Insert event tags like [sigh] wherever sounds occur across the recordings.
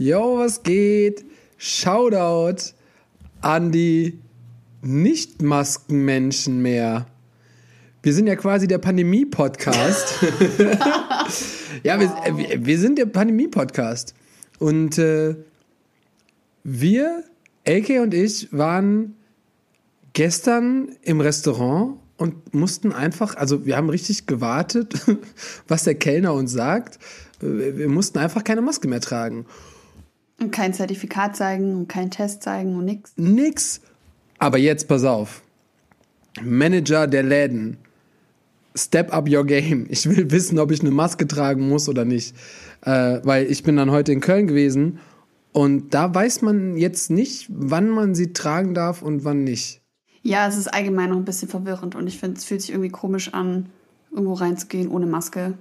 Yo, was geht? Shoutout an die Nicht-Masken-Menschen mehr. Wir sind ja quasi der Pandemie-Podcast. [laughs] ja, wir, wir, sind der Pandemie-Podcast. Und äh, wir, AK und ich, waren gestern im Restaurant und mussten einfach, also wir haben richtig gewartet, [laughs] was der Kellner uns sagt. Wir mussten einfach keine Maske mehr tragen. Und kein Zertifikat zeigen und keinen Test zeigen und nix. Nix. Aber jetzt pass auf. Manager der Läden. Step up your game. Ich will wissen, ob ich eine Maske tragen muss oder nicht. Äh, weil ich bin dann heute in Köln gewesen und da weiß man jetzt nicht, wann man sie tragen darf und wann nicht. Ja, es ist allgemein noch ein bisschen verwirrend und ich finde, es fühlt sich irgendwie komisch an, irgendwo reinzugehen ohne Maske.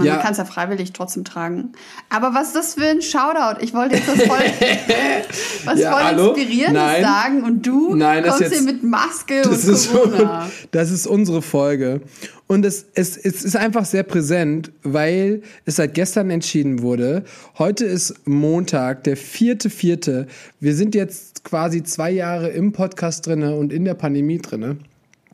Man, Ja. kann es ja freiwillig trotzdem tragen. Aber was ist das für ein Shoutout? Ich wollte jetzt das voll, [laughs] was Ja, voll hallo? Inspirierendes Nein. sagen und du Nein, kommst jetzt- hier mit Maske Das und ist, Corona. das ist unsere Folge. Und es, es, es ist einfach sehr präsent, weil es seit gestern entschieden wurde. Heute ist Montag, der vierte, vierte. Wir sind jetzt quasi zwei Jahre im Podcast drinne und in der Pandemie drinne.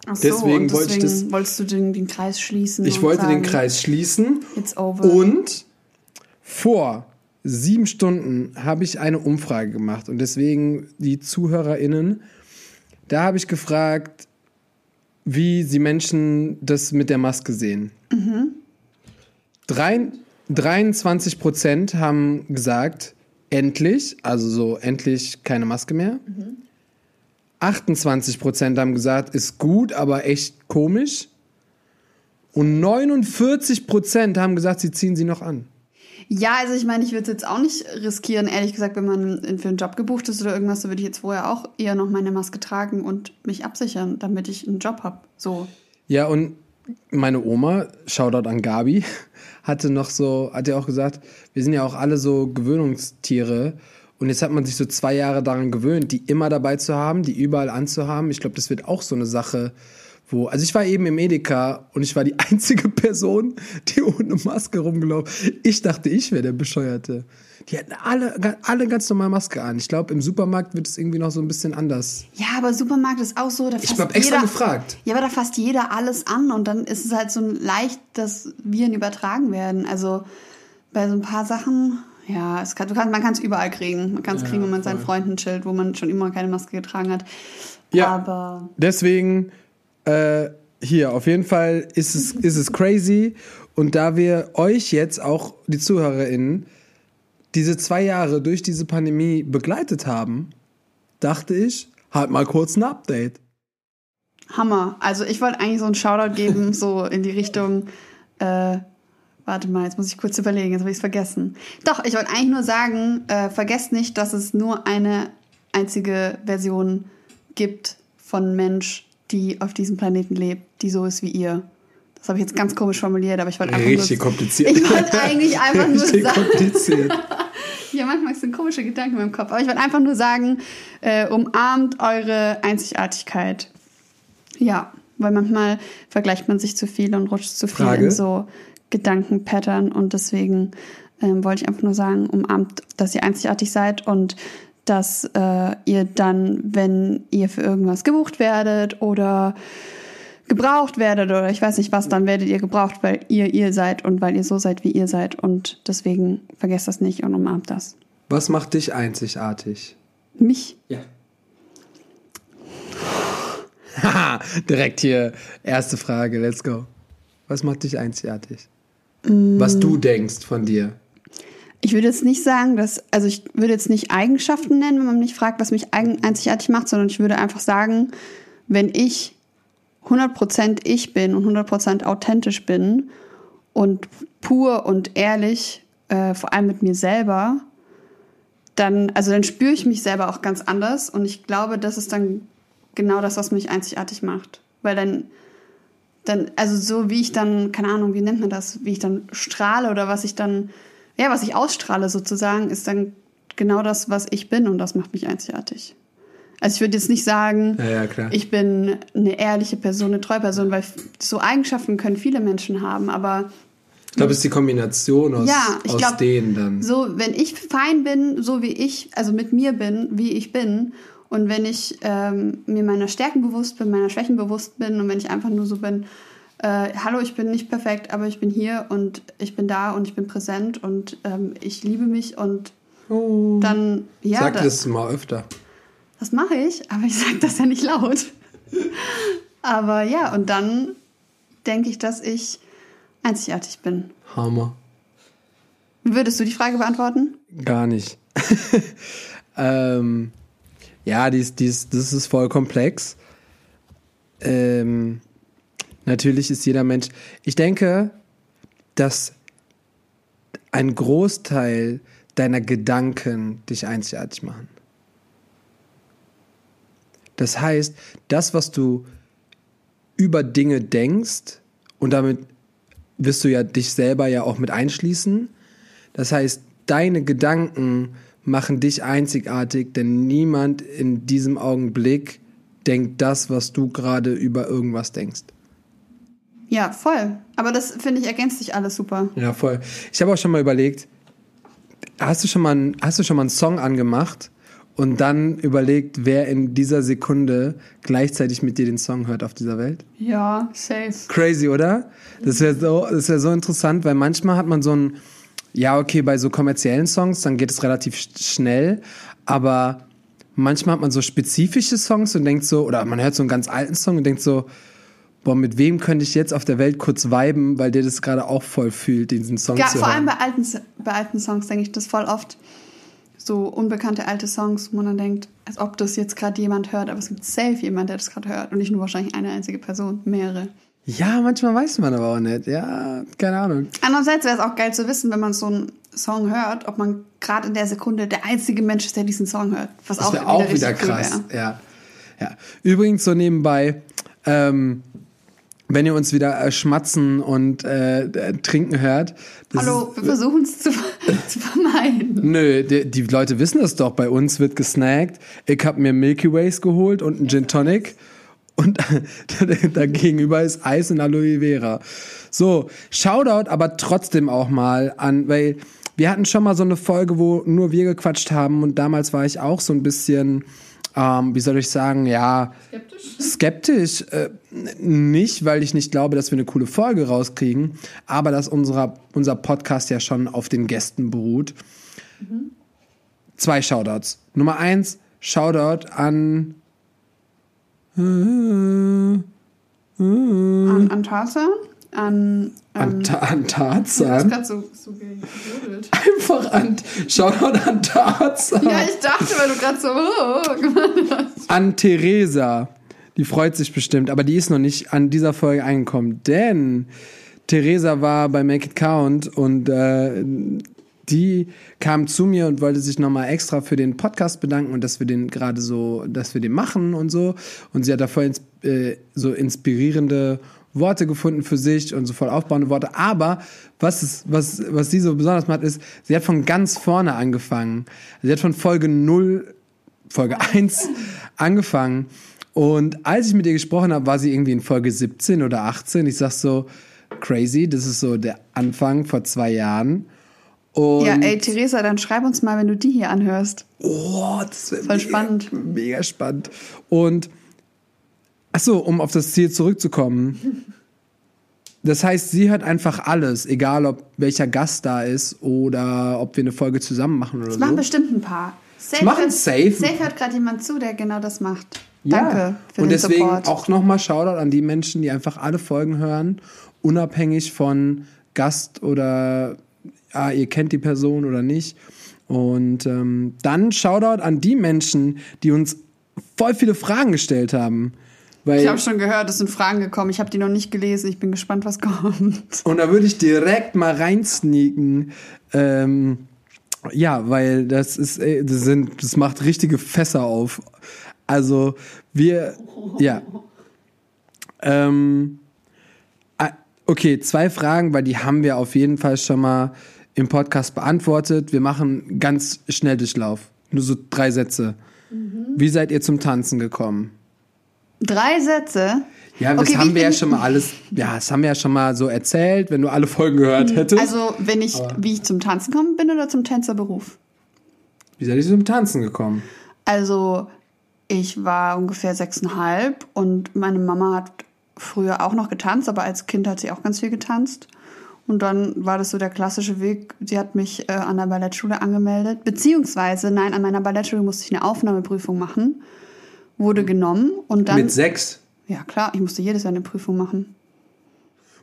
Ach so, deswegen und wollte ich deswegen das- wolltest du den, den Kreis schließen. Ich wollte sagen, den Kreis schließen. It's over. Und vor sieben Stunden habe ich eine Umfrage gemacht und deswegen die ZuhörerInnen, da habe ich gefragt, wie sie Menschen das mit der Maske sehen. Drei, 23 Prozent haben gesagt, endlich, also so endlich keine Maske mehr. 28 Prozent haben gesagt, ist gut, aber echt komisch. Und 49 Prozent haben gesagt, sie ziehen sie noch an. Ja, also ich meine, ich würde es jetzt auch nicht riskieren, ehrlich gesagt, wenn man für einen Job gebucht ist oder irgendwas, da würde ich jetzt vorher auch eher noch meine Maske tragen und mich absichern, damit ich einen Job habe. So. Ja, und meine Oma, Shoutout an Gabi, [laughs] hatte noch so, hat ja auch gesagt, wir sind ja auch alle so Gewöhnungstiere. Und jetzt hat man sich so zwei Jahre daran gewöhnt, die immer dabei zu haben, die überall anzuhaben. Ich glaube, das wird auch so eine Sache, wo, also ich war eben im Edeka und ich war die [laughs] einzige Person, die ohne Maske rumgelaufen. Ich dachte, ich wäre der Bescheuerte. Die hatten alle, alle ganz normal Maske an. Ich glaube, im Supermarkt wird es irgendwie noch so ein bisschen anders. Ja, aber Supermarkt ist auch so, da fasst hab extra gefragt. Ja, aber da fasst jeder alles an und dann ist es halt so leicht, dass Viren übertragen werden. Also bei so ein paar Sachen, ja, es kann, du kann, man kann es überall kriegen. Man kann es kriegen, wenn man seinen Freunden chillt, wo man schon immer keine Maske getragen hat. Ja. Aber Deswegen äh, hier, auf jeden Fall ist es, [laughs] ist es crazy. Und da wir euch jetzt auch, die ZuhörerInnen, diese zwei Jahre durch diese Pandemie begleitet haben, dachte ich, halt mal kurz ein Update. Hammer. Also ich wollte eigentlich so einen Shoutout geben, so in die Richtung, äh, warte mal, jetzt muss ich kurz überlegen, jetzt habe ich es vergessen. Doch, ich wollte eigentlich nur sagen, äh, vergesst nicht, dass es nur eine einzige Version gibt von Mensch, die auf diesem Planeten lebt, die so ist wie ihr. Das habe ich jetzt ganz komisch formuliert, aber ich wollte einfach Richtig nur, kompliziert. Ich wollte eigentlich einfach nur Richtig sagen, kompliziert. [laughs] ja, manchmal sind komische Gedanken in meinem Kopf. Aber ich wollte einfach nur sagen, äh, umarmt eure Einzigartigkeit. Ja, weil manchmal vergleicht man sich zu viel und rutscht zu viel Frage? in so Gedankenpattern. Und deswegen ähm, wollte ich einfach nur sagen, umarmt, dass ihr einzigartig seid und dass äh, ihr dann, wenn ihr für irgendwas gebucht werdet oder gebraucht werdet oder ich weiß nicht was, dann werdet ihr gebraucht, weil ihr ihr seid und weil ihr so seid, wie ihr seid. Und deswegen vergesst das nicht und umarmt das. Was macht dich einzigartig? Mich. Ja. Haha, [laughs] direkt hier, erste Frage, let's go. Was macht dich einzigartig? Was du denkst von dir. Ich würde jetzt nicht sagen, dass, also ich würde jetzt nicht Eigenschaften nennen, wenn man mich fragt, was mich einzigartig macht, sondern ich würde einfach sagen, wenn ich 100% ich bin und 100% authentisch bin und pur und ehrlich, äh, vor allem mit mir selber, dann, also dann spüre ich mich selber auch ganz anders und ich glaube, das ist dann genau das, was mich einzigartig macht. Weil dann, dann, also so wie ich dann, keine Ahnung, wie nennt man das, wie ich dann strahle oder was ich dann, ja, was ich ausstrahle sozusagen, ist dann genau das, was ich bin und das macht mich einzigartig. Also ich würde jetzt nicht sagen, Ja, ja, klar. ich bin eine ehrliche Person, eine treue Person, weil so Eigenschaften können viele Menschen haben, aber glaube, es ist die Kombination aus, ja, ich aus glaub, denen dann. So, wenn ich fein bin, so wie ich, also mit mir bin, wie ich bin, und wenn ich ähm, mir meiner Stärken bewusst bin, meiner Schwächen bewusst bin und wenn ich einfach nur so bin, äh, hallo, ich bin nicht perfekt, aber ich bin hier und ich bin da und ich bin präsent und ähm, ich liebe mich und Oh. dann, ja, Sag da, das mal öfter. das mache ich, aber ich sage das ja nicht laut. [laughs] aber ja, und dann denke ich, dass ich einzigartig bin. Hammer. Würdest du die Frage beantworten? Gar nicht. [laughs] ähm, ja, dies, dies, das ist voll komplex. Ähm, natürlich ist jeder Mensch. Ich denke, dass ein Großteil deiner Gedanken dich einzigartig machen. Das heißt, das, was du über Dinge denkst, und damit wirst du ja dich selber ja auch mit einschließen. Das heißt, deine Gedanken machen dich einzigartig, denn niemand in diesem Augenblick denkt das, was du gerade über irgendwas denkst. Ja, voll. Aber das finde ich ergänzt sich alles super. Ja, voll. Ich habe auch schon mal überlegt, hast du schon mal, einen, hast du schon mal einen Song angemacht und dann überlegt, wer in dieser Sekunde gleichzeitig mit dir den Song hört auf dieser Welt? Ja, safe. Crazy, oder? Das wäre so, das wär so interessant, weil manchmal hat man so ein, ja, okay, bei so kommerziellen Songs, dann geht es relativ sch- schnell, aber manchmal hat man so spezifische Songs und denkt so, oder man hört so einen ganz alten Song und denkt so, boah, mit wem könnte ich jetzt auf der Welt kurz viben, weil der das gerade auch voll fühlt, diesen Song Ja, zu vor hören. allem bei alten, bei alten Songs denke ich das voll oft. So unbekannte alte Songs, wo man dann denkt, als ob das jetzt gerade jemand hört, aber es gibt safe jemand, der das gerade hört und nicht nur wahrscheinlich eine einzige Person, mehrere. Ja, manchmal weiß man aber auch nicht. Ja, keine Ahnung. Andererseits wäre es auch geil zu wissen, wenn man so einen Song hört, ob man gerade in der Sekunde der einzige Mensch ist, der diesen Song hört. Was Das auch, wäre auch wieder cool krass. wär. Ja. ja. Übrigens so nebenbei, ähm, wenn ihr uns wieder äh, schmatzen und äh, äh, trinken hört. Hallo, ist- wir versuchen es zu, [laughs] zu vermeiden. Nö, die, die Leute wissen das doch. Bei uns wird gesnackt. Ich habe mir Milky Ways geholt und einen Gin Tonic. Und [laughs] da gegenüber ist Eis und Aloe Vera. So, Shoutout aber trotzdem auch mal an, weil wir hatten schon mal so eine Folge, wo nur wir gequatscht haben und damals war ich auch so ein bisschen, ähm, wie soll ich sagen, ja, Skeptisch? skeptisch. Äh, nicht, weil ich nicht glaube, dass wir eine coole Folge rauskriegen, aber dass unserer, unser Podcast ja schon auf den Gästen beruht. Zwei Shoutouts. Nummer eins, Shoutout an. An, an Tarzan? An. an, Ähm, Ta an du hast Tarzan. gerade so, so gejodelt. [laughs] Einfach an. Shoutout an Tarzan. Ja, ich dachte, weil du gerade so oh, [laughs] gemacht hast. an Theresa. Die freut sich bestimmt, aber die ist noch nicht an dieser Folge eingekommen, denn Theresa war bei Make It Count und äh, die kam zu mir und wollte sich nochmal extra für den Podcast bedanken und dass wir den gerade so, dass wir den machen und so. Und sie hat da voll ins, äh, so inspirierende Worte gefunden für sich und so voll aufbauende Worte. Aber was, ist, was, was sie so besonders macht, ist, sie hat von ganz vorne angefangen. Sie hat von Folge 0 Folge 1 [laughs] angefangen. Und als ich mit ihr gesprochen habe, war sie irgendwie in Folge 17 oder 18. Ich sag so, crazy, das ist so der Anfang vor zwei Jahren. Und Ja, ey, Theresa, dann schreib uns mal, wenn du die hier anhörst. oh, das wäre Voll mega, spannend. Mega spannend. Und ach so, um auf das Ziel zurückzukommen. Das heißt, sie hört einfach alles, egal ob welcher Gast da ist oder ob wir eine Folge zusammen machen oder Das so. machen bestimmt ein paar. Safe machen hört- safe. Safe hört gerade jemand zu, der genau das macht. Ja. Danke für Und den deswegen Support. auch nochmal Shoutout an die Menschen, die einfach alle Folgen hören, unabhängig von Gast oder ja, ihr kennt die Person oder nicht. Und ähm, dann Shoutout an die Menschen, die uns voll viele Fragen gestellt haben. Weil, Ich habe schon gehört, es sind Fragen gekommen. Ich habe die noch nicht gelesen. Ich bin gespannt, was kommt. [laughs] und da würde ich direkt mal reinsneaken. Ähm, ja, weil das ist, äh, das sind, das macht richtige Fässer auf. Also wir, ja. Ähm, ah, okay, zwei Fragen, weil die haben wir auf jeden Fall schon mal im Podcast beantwortet. Wir machen ganz schnell Durchlauf. Nur so drei Sätze. Wie seid ihr zum Tanzen gekommen? Drei Sätze. Ja, das Okay, haben wir ja schon mal alles, ja, das haben wir ja schon mal so erzählt, wenn du alle Folgen gehört hättest. Also, wenn ich, wie ich zum Tanzen gekommen bin oder zum Tänzerberuf? Wie seid ihr zum Tanzen gekommen? Also, ich war ungefähr sechseinhalb und meine Mama hat früher auch noch getanzt, aber als Kind hat sie auch ganz viel getanzt. Und dann war das so der klassische Weg. Sie hat mich äh, an der Ballettschule angemeldet. Beziehungsweise, nein, an meiner Ballettschule musste ich eine Aufnahmeprüfung machen. Wurde genommen und dann. Mit sechs. ja, klar, ich musste jedes Jahr eine Prüfung machen.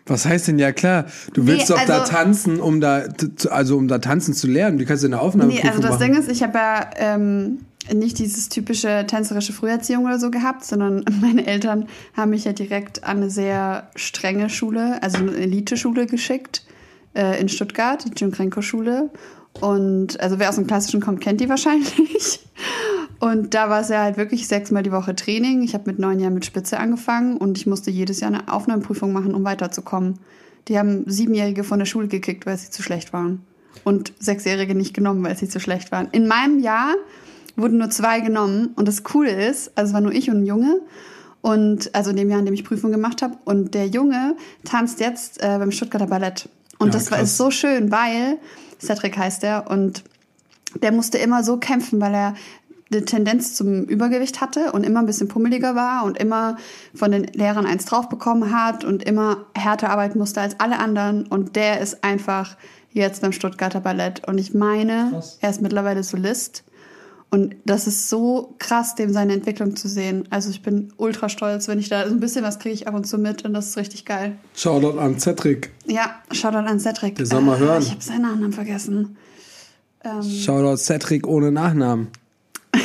Was heißt denn ja klar? Du willst Nee, doch da also- tanzen, um da, zu- also um da tanzen zu lernen. Wie kannst du eine Nee, Aufnahmeprüfung also das machen? Ding ist, ich habe ja ähm, nicht dieses typische tänzerische Früherziehung oder so gehabt, sondern [laughs] meine Eltern haben mich ja direkt an eine sehr strenge Schule, also eine Elite-Schule geschickt äh, in Stuttgart, die Jim-Krenko-Schule. Und also wer aus dem Klassischen kommt, kennt die [laughs] wahrscheinlich. Und da war es ja halt wirklich sechsmal die Woche Training. Ich habe mit neun Jahren mit Spitze angefangen und ich musste jedes Jahr eine Aufnahmeprüfung machen, um weiterzukommen. Die haben Siebenjährige von der Schule gekickt, weil sie zu schlecht waren. Und Sechsjährige nicht genommen, weil sie zu schlecht waren. In meinem Jahr wurden nur zwei genommen. Und das Coole ist, also es war nur ich und ein Junge. Und also in dem Jahr, in dem ich Prüfung gemacht habe. Und der Junge tanzt jetzt äh, beim Stuttgarter Ballett. Und Ja, das war ist so schön, weil Cedric heißt er und der musste immer so kämpfen, weil er eine Tendenz zum Übergewicht hatte und immer ein bisschen pummeliger war und immer von den Lehrern eins drauf bekommen hat und immer härter arbeiten musste als alle anderen. Und der ist einfach jetzt beim Stuttgarter Ballett. Und ich meine, Krass. er ist mittlerweile Solist. Und das ist so krass, dem seine Entwicklung zu sehen. Also ich bin ultra stolz, wenn ich da so ein bisschen was kriege ich ab und zu mit und das ist richtig geil. Shoutout an Cedric. Ja, Shoutout an Cedric. Der soll mal hören. Ich habe seinen Nachnamen vergessen. Ähm, Shoutout Cedric ohne Nachnamen. [laughs]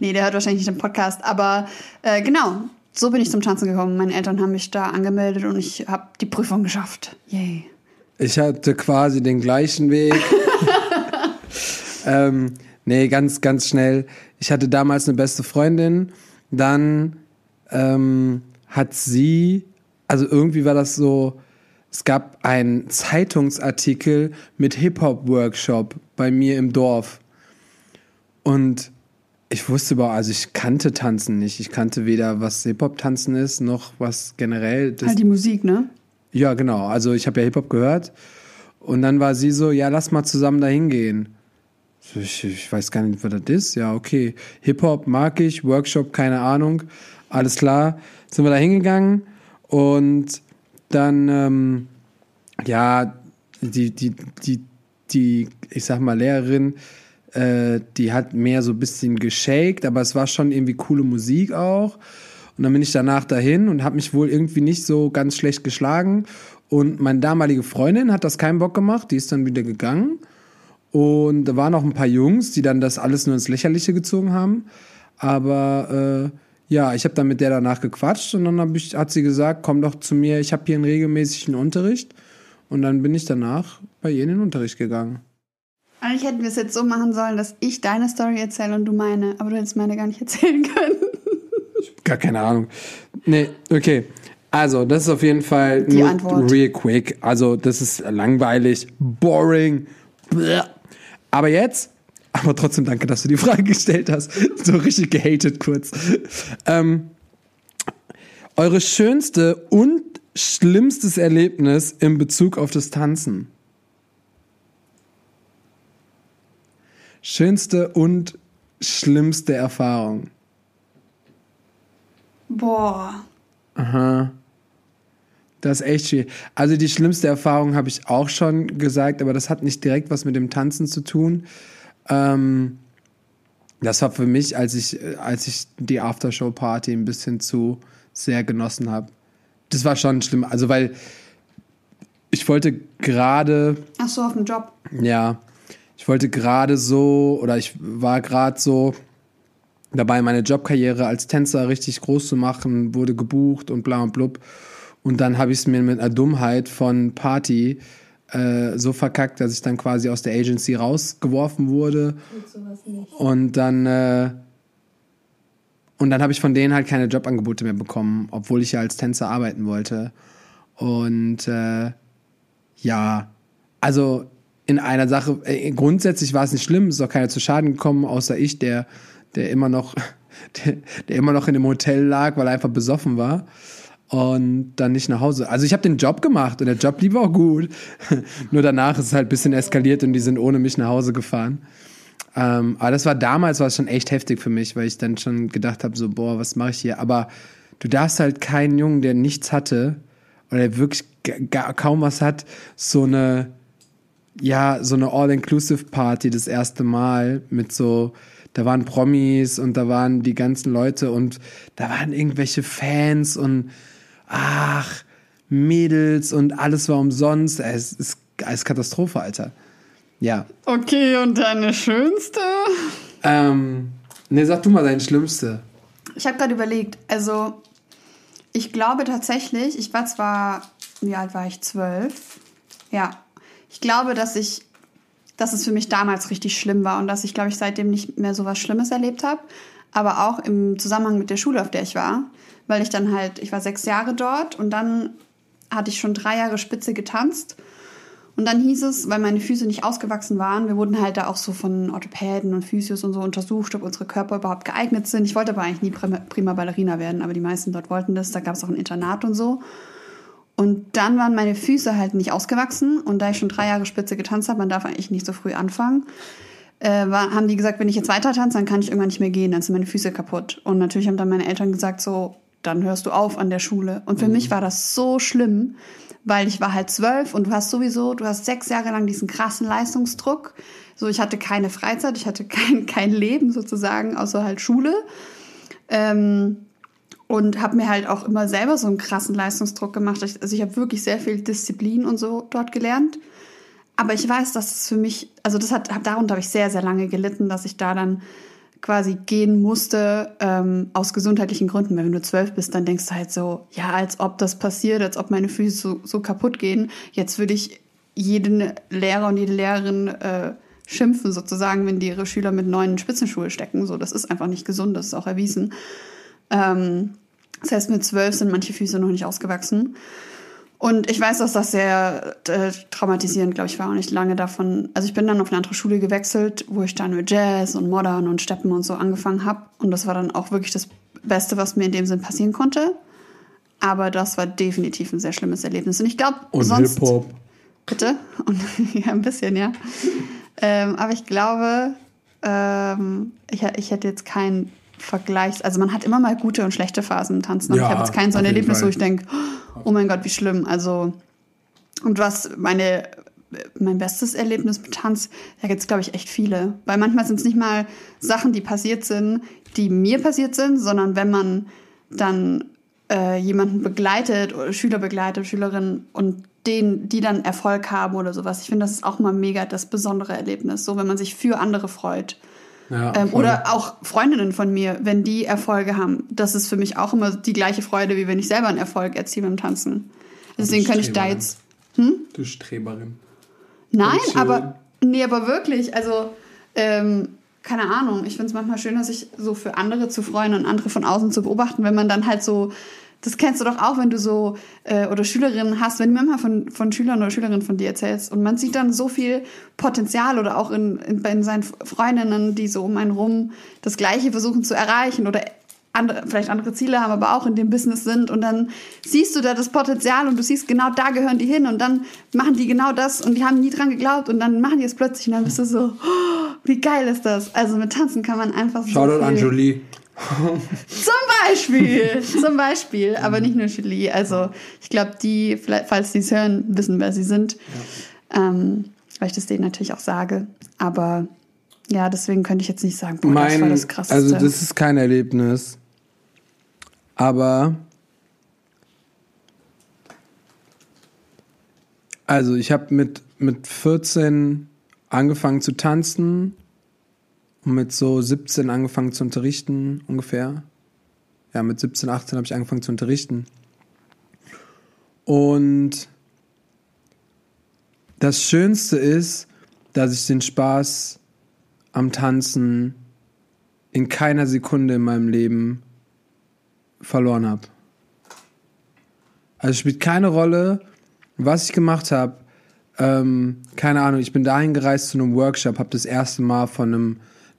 Nee, der hört wahrscheinlich nicht den Podcast. Aber äh, genau, so bin ich zum Tanzen gekommen. Meine Eltern haben mich da angemeldet und ich habe die Prüfung geschafft. Yay. Ich hatte quasi den gleichen Weg. [laughs] ähm, nee, ganz, ganz schnell. Ich hatte damals eine beste Freundin. Dann ähm, hat sie, also irgendwie war das so, es gab einen Zeitungsartikel mit Hip-Hop-Workshop bei mir im Dorf. Und ich wusste aber, also ich kannte Tanzen nicht. Ich kannte weder, was Hip-Hop-Tanzen ist, noch was generell. Das, Halt die Musik, ne? ja, genau. Also ich habe ja Hip-Hop gehört. Und dann war sie so, ja, lass mal zusammen da hingehen. Ich, ich weiß gar nicht, was das ist. Ja, okay. Hip-Hop mag ich, Workshop, keine Ahnung. Alles klar. Sind wir da hingegangen und dann, ähm, ja, die, die, die, die, ich sag mal, Lehrerin, äh, die hat mehr so ein bisschen geshaked, aber es war schon irgendwie coole Musik auch. Und dann bin ich danach dahin und habe mich wohl irgendwie nicht so ganz schlecht geschlagen. Und meine damalige Freundin hat das keinen Bock gemacht, die ist dann wieder gegangen. Und da waren noch ein paar Jungs, die dann das alles nur ins Lächerliche gezogen haben. Aber äh, ja, ich habe dann mit der danach gequatscht und dann ich, hat sie gesagt, komm doch zu mir, ich habe hier einen regelmäßigen Unterricht. Und dann bin ich danach bei ihr in den Unterricht gegangen. Eigentlich hätten wir es jetzt so machen sollen, dass ich deine Story erzähle und du meine. Aber du hättest meine gar nicht erzählen können. Gar keine Ahnung. Nee, okay. Also, das ist auf jeden Fall Die Antwort. real quick. Also, das ist langweilig, boring. Bleh. Aber jetzt, aber trotzdem danke, dass du die Frage gestellt hast. So richtig gehatet kurz. Ähm, eure schönste und schlimmstes Erlebnis in Bezug auf das Tanzen? Schönste und schlimmste Erfahrung? Boah. Aha. Das ist echt schwierig. Also die schlimmste Erfahrung habe ich auch schon gesagt, aber das hat nicht direkt was mit dem Tanzen zu tun. Ähm, das war für mich, als ich, äh, als ich die Aftershow-Party ein bisschen zu sehr genossen habe. Das war schon schlimm. Also weil ich wollte gerade Ach so, auf dem Job. ja, ich wollte gerade so oder ich war gerade so dabei, meine Jobkarriere als Tänzer richtig groß zu machen, wurde gebucht und bla und blub. Und dann habe ich es mir mit einer Dummheit von Party äh, so verkackt, dass ich dann quasi aus der Agency rausgeworfen wurde. Und dann äh, und dann habe ich von denen halt keine Jobangebote mehr bekommen, obwohl ich ja als Tänzer arbeiten wollte. Und äh, ja, also in einer Sache, äh, grundsätzlich war es nicht schlimm, es ist auch keiner zu Schaden gekommen, außer ich, der, der immer noch [laughs] der, der immer noch in dem Hotel lag, weil er einfach besoffen war und dann nicht nach Hause. Also ich habe den Job gemacht und der Job lief auch gut. [laughs] Nur danach ist es halt ein bisschen eskaliert und die sind ohne mich nach Hause gefahren. Ähm, aber das war damals war schon echt heftig für mich, weil ich dann schon gedacht habe, so, boah, was mache ich hier? Aber du darfst halt keinen Jungen, der nichts hatte oder der wirklich kaum was hat, so eine, ja, so eine All-Inclusive-Party das erste Mal mit so, da waren Promis und da waren die ganzen Leute und da waren irgendwelche Fans und ach, Mädels und alles war umsonst. Es ist, ist Katastrophe, Alter. Ja. Okay, und deine schönste? Ähm, ne, sag du mal deine schlimmste. Ich habe gerade überlegt, also ich glaube tatsächlich, ich war zwar, wie alt war ich? Zwölf. Ja. Ich glaube, dass ich, dass es für mich damals richtig schlimm war und dass ich, glaube ich, seitdem nicht mehr so was Schlimmes erlebt habe. Aber auch im Zusammenhang mit der Schule, auf der ich war. Weil ich dann halt, ich war sechs Jahre dort und dann hatte ich schon drei Jahre Spitze getanzt. Und dann hieß es, weil meine Füße nicht ausgewachsen waren, wir wurden halt da auch so von Orthopäden und Physios und so untersucht, ob unsere Körper überhaupt geeignet sind. Ich wollte aber eigentlich nie prima Ballerina werden, aber die meisten dort wollten das. Da gab es auch ein Internat und so. Und dann waren meine Füße halt nicht ausgewachsen. Und da ich schon drei Jahre Spitze getanzt habe, man darf eigentlich nicht so früh anfangen, äh, war, haben die gesagt, wenn ich jetzt weiter tanze, dann kann ich irgendwann nicht mehr gehen, dann sind meine Füße kaputt. Und natürlich haben dann meine Eltern gesagt, so, dann hörst du auf an der Schule. Und für mhm. mich war das so schlimm, weil ich war halt zwölf und du hast sowieso, du hast sechs Jahre lang diesen krassen Leistungsdruck. So, ich hatte keine Freizeit, ich hatte kein, [laughs] kein Leben sozusagen, außer halt Schule. Ähm, und habe mir halt auch immer selber so einen krassen Leistungsdruck gemacht. Also ich habe wirklich sehr viel Disziplin und so dort gelernt. Aber ich weiß, dass es für mich, also das hat, darunter habe ich sehr, sehr lange gelitten, dass ich da dann quasi gehen musste ähm, aus gesundheitlichen Gründen. Weil wenn du zwölf bist, dann denkst du halt so, ja, als ob das passiert, als ob meine Füße so, so kaputt gehen. Jetzt würde ich jeden Lehrer und jede Lehrerin äh, schimpfen, sozusagen, wenn die ihre Schüler mit neuen Spitzenschuhe stecken. So, das ist einfach nicht gesund, das ist auch erwiesen. Ähm, das heißt, mit zwölf sind manche Füße noch nicht ausgewachsen. Und ich weiß, dass das sehr äh, traumatisierend, glaube ich, war auch nicht lange davon. Also ich bin dann auf eine andere Schule gewechselt, wo ich dann mit Jazz und Modern und Steppen und so angefangen habe. Und das war dann auch wirklich das Beste, was mir in dem Sinn passieren konnte. Aber das war definitiv ein sehr schlimmes Erlebnis. Und ich glaube, sonst... Hip-Hop. Bitte? [laughs] Und, ja, ein bisschen, ja. ähm, aber ich glaube, ähm, ich, ich hätte jetzt keinen Vergleich... Also man hat immer mal gute und schlechte Phasen im Tanzen. Ja, ich habe jetzt kein so ein Erlebnis, Fall. wo ich denke oh mein Gott, wie schlimm. Also, und was meine, mein bestes Erlebnis mit Tanz, da gibt es, glaube ich, echt viele. Weil manchmal sind es nicht mal Sachen, die passiert sind, die mir passiert sind, sondern wenn man dann äh, jemanden begleitet oder Schüler begleitet, Schülerinnen und den, die dann Erfolg haben oder sowas. Ich finde, das ist auch mal mega das besondere Erlebnis, so wenn man sich für andere freut. Ja, ähm, oder auch Freundinnen von mir, wenn die Erfolge haben. Das ist für mich auch immer die gleiche Freude, wie wenn ich selber einen Erfolg erziele beim Tanzen. Deswegen könnte ich da jetzt. Hm? Du Streberin. Nein, aber. Nee, aber wirklich. Also, ähm, keine Ahnung. Ich finde es manchmal schön, dass sich so für andere zu freuen und andere von außen zu beobachten, wenn man dann halt so das kennst du doch auch, wenn du so äh, oder Schülerinnen hast, wenn du manchmal von, von Schülern oder Schülerinnen von dir erzählst und man sieht dann so viel Potenzial oder auch in, in, in seinen Freundinnen, die so um einen rum das Gleiche versuchen zu erreichen oder andere, vielleicht andere Ziele haben, aber auch in dem Business sind und dann siehst du da das Potenzial und du siehst genau da gehören die hin und dann machen die genau das und die haben nie dran geglaubt und dann machen die es plötzlich und dann bist du so, oh, wie geil ist das? Also mit Tanzen kann man einfach so Shoutout an Jolie zum Beispiel, zum Beispiel, aber nicht nur Julie. Also ich glaube, die, falls die es hören, wissen, wer sie sind, ja. ähm, weil ich das denen natürlich auch sage. Aber ja, deswegen könnte ich jetzt nicht sagen, boah, mein, das war das Krasseste. Also das ist kein Erlebnis, aber also ich habe mit mit 14 angefangen zu tanzen und mit so 17 angefangen zu unterrichten, ungefähr. Ja, mit 17, 18 habe ich angefangen zu unterrichten. Und das Schönste ist, dass ich den Spaß am Tanzen in keiner Sekunde in meinem Leben verloren habe. Also es spielt keine Rolle, was ich gemacht habe. Ähm, keine Ahnung, ich bin dahin gereist zu einem Workshop, habe das erste Mal von einem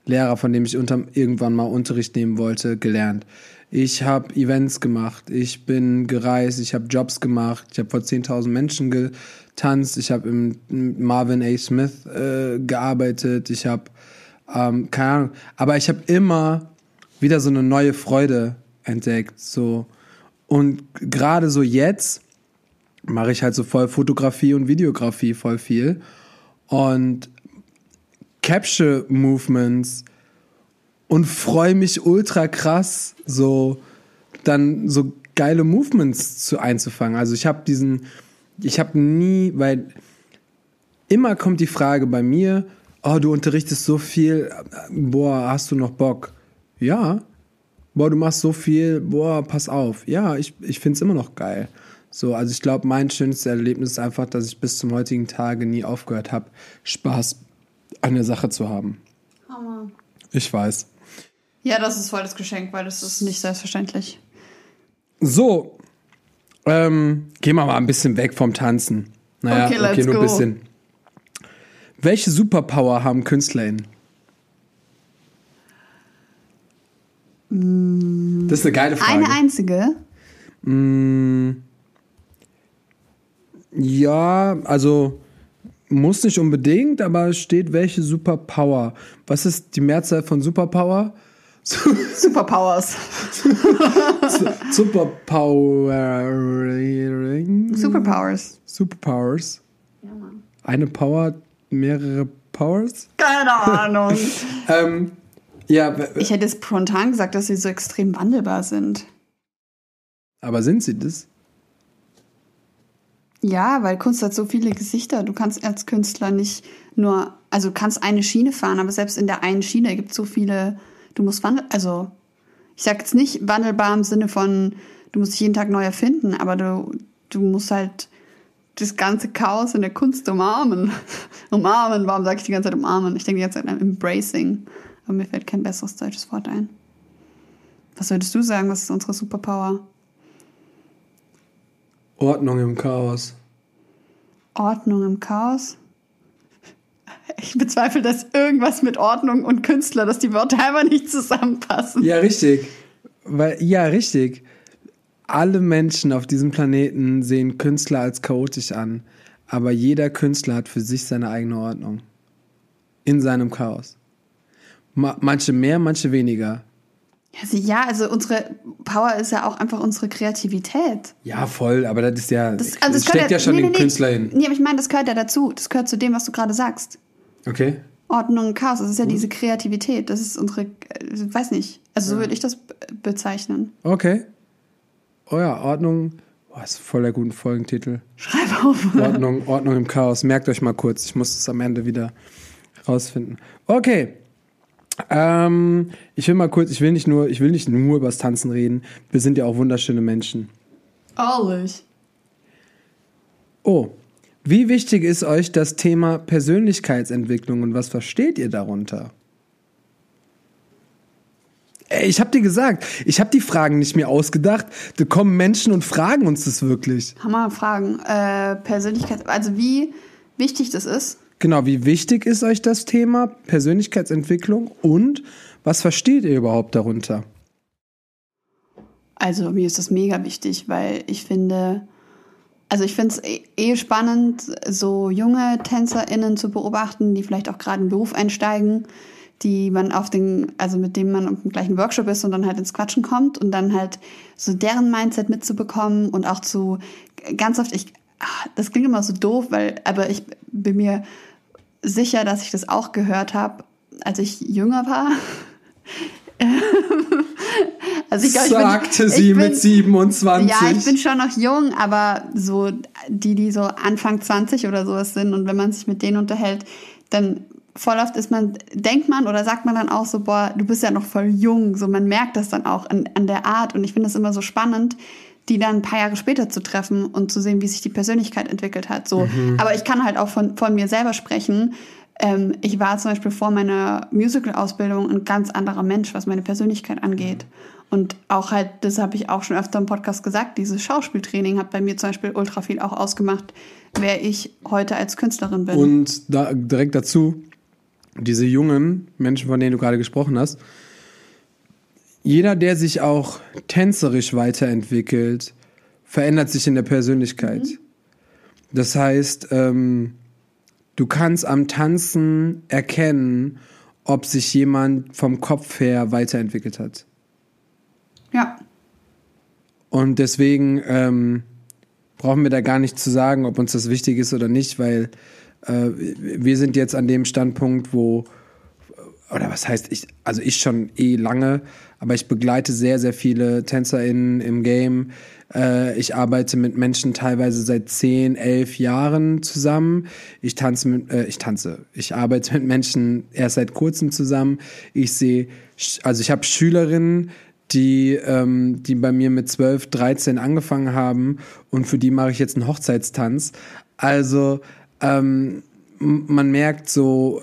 Lehrer, von dem ich unter, irgendwann mal Unterricht nehmen wollte, gelernt. Ich habe Events gemacht, ich bin gereist, ich habe Jobs gemacht, ich habe vor 10.000 Menschen getanzt, ich habe im Marvin A. Smith äh, gearbeitet, ich habe, ähm, keine Ahnung, aber ich habe immer wieder so eine neue Freude entdeckt, so. Und gerade so jetzt mache ich halt so voll Fotografie und Videografie voll viel und Capture Movements und freue mich ultra krass, so dann so geile Movements zu einzufangen. Also ich habe diesen, ich habe nie, weil immer kommt die Frage bei mir, oh, du unterrichtest so viel, boah, hast du noch Bock? Ja. Boah, du machst so viel, boah, pass auf. Ja, ich, ich finde es immer noch geil. So, also ich glaube, mein schönstes Erlebnis ist einfach, dass ich bis zum heutigen Tage nie aufgehört habe, Spaß an der Sache zu haben. Hammer. Ich weiß. Ja, das ist voll das Geschenk, weil das ist nicht selbstverständlich. So, ähm, gehen wir mal ein bisschen weg vom Tanzen. Naja, okay, okay nur ein bisschen. Welche Superpower haben KünstlerInnen? Das ist eine geile Frage. Eine einzige? Mm, ja, also muss nicht unbedingt, aber es steht welche Superpower. Was ist die Mehrzahl von Superpower? [laughs] Superpowers. [laughs] Superpowering. Superpowers. Superpowers. Ja, Mann. Eine Power, mehrere Powers? Keine Ahnung. [laughs] ähm, ja. Ich hätte spontan gesagt, dass sie so extrem wandelbar sind. Aber sind sie das? Ja, weil Kunst hat so viele Gesichter. Du kannst als Künstler nicht nur, also du kannst eine Schiene fahren, aber selbst in der einen Schiene gibt es so viele, du musst wandeln, also ich sag jetzt nicht wandelbar im Sinne von, du musst dich jeden Tag neu erfinden, aber du, du musst halt das ganze Chaos in der Kunst umarmen. [laughs] umarmen, warum sage ich die ganze Zeit umarmen? Ich denke die ganze Zeit an Embracing, aber mir fällt kein besseres deutsches Wort ein. Was würdest du sagen, was ist unsere Superpower? Ordnung im Chaos. Ordnung im Chaos? Ich bezweifle, dass irgendwas mit Ordnung und Künstler, dass die Wörter einfach nicht zusammenpassen. Ja, richtig. Weil, ja, richtig. Alle Menschen auf diesem Planeten sehen Künstler als chaotisch an. Aber jeder Künstler hat für sich seine eigene Ordnung. In seinem Chaos. manche mehr, manche weniger. Also ja, also unsere Power ist ja auch einfach unsere Kreativität. Ja, voll, aber das ist ja, das, also das steckt ja, ja schon nee, den nee, Künstler hin. Nee, aber ich meine, das gehört ja dazu. Das gehört zu dem, was du gerade sagst. Okay. Ordnung und Chaos, das ist ja mhm. diese Kreativität. Das ist unsere, ich äh, weiß nicht, also so würde ich das bezeichnen. Okay. Oh ja, Ordnung, boah, ist voll der guten Folgentitel. Schreib auf. [laughs] Ordnung, Ordnung im Chaos. Merkt euch mal kurz, ich muss es am Ende wieder rausfinden. Okay. Ähm, ich will mal kurz, ich will nicht nur, ich will nicht nur über das Tanzen reden. Wir sind ja auch wunderschöne Menschen. Ehrlich. Oh, wie wichtig ist euch das Thema Persönlichkeitsentwicklung und was versteht ihr darunter? Ey, ich hab dir gesagt, ich hab die Fragen nicht mehr ausgedacht. Da kommen Menschen und fragen uns das wirklich. Hammer Fragen. Äh, Persönlichkeit, also wie wichtig das ist. Genau, wie wichtig ist euch das Thema Persönlichkeitsentwicklung und was versteht ihr überhaupt darunter? Also mir ist das mega wichtig, weil ich finde, also ich finde es eh, eh spannend, so junge TänzerInnen zu beobachten, die vielleicht auch gerade in den Beruf einsteigen, die man auf den, also mit denen man im gleichen Workshop ist und dann halt ins Quatschen kommt und dann halt so deren Mindset mitzubekommen und auch zu ganz oft, ich, ah, das klingt immer so doof, weil, aber ich bin mir sicher, dass ich das auch gehört habe, als ich jünger war. [laughs] also ich glaub, ich Sagte bin, sie bin, mit 27. Ja, ich bin schon noch jung, aber so die, die so Anfang 20 oder sowas sind und wenn man sich mit denen unterhält, dann voll oft ist man, denkt man oder sagt man dann auch so, boah, du bist ja noch voll jung. So, man merkt das dann auch an, an der Art und ich finde das immer so spannend, die dann ein paar Jahre später zu treffen und zu sehen, wie sich die Persönlichkeit entwickelt hat. So. Mhm. Aber ich kann halt auch von, von mir selber sprechen. Ähm, ich war zum Beispiel vor meiner Musical-Ausbildung ein ganz anderer Mensch, was meine Persönlichkeit angeht. Und auch halt, das habe ich auch schon öfter im Podcast gesagt, dieses Schauspieltraining hat bei mir zum Beispiel ultra viel auch ausgemacht, wer ich heute als Künstlerin bin. Und da, direkt dazu, diese jungen Menschen, von denen du gerade gesprochen hast, jeder, der sich auch tänzerisch weiterentwickelt, verändert sich in der Persönlichkeit. Mhm. Das heißt, ähm, du kannst am Tanzen erkennen, ob sich jemand vom Kopf her weiterentwickelt hat. Ja. Und deswegen ähm, brauchen wir da gar nicht zu sagen, ob uns das wichtig ist oder nicht, weil äh, wir sind jetzt an dem Standpunkt, wo, oder was heißt ich, also ich schon eh lange, aber ich begleite sehr, sehr viele TänzerInnen im Game. Äh, ich arbeite mit Menschen teilweise seit zehn, elf Jahren zusammen. Ich tanze mit, äh, ich tanze. Ich arbeite mit Menschen erst seit kurzem zusammen. Ich sehe, also ich habe Schülerinnen, die, ähm, die bei mir mit 12, 13 angefangen haben und für die mache ich jetzt einen Hochzeitstanz. Also ähm, man merkt so,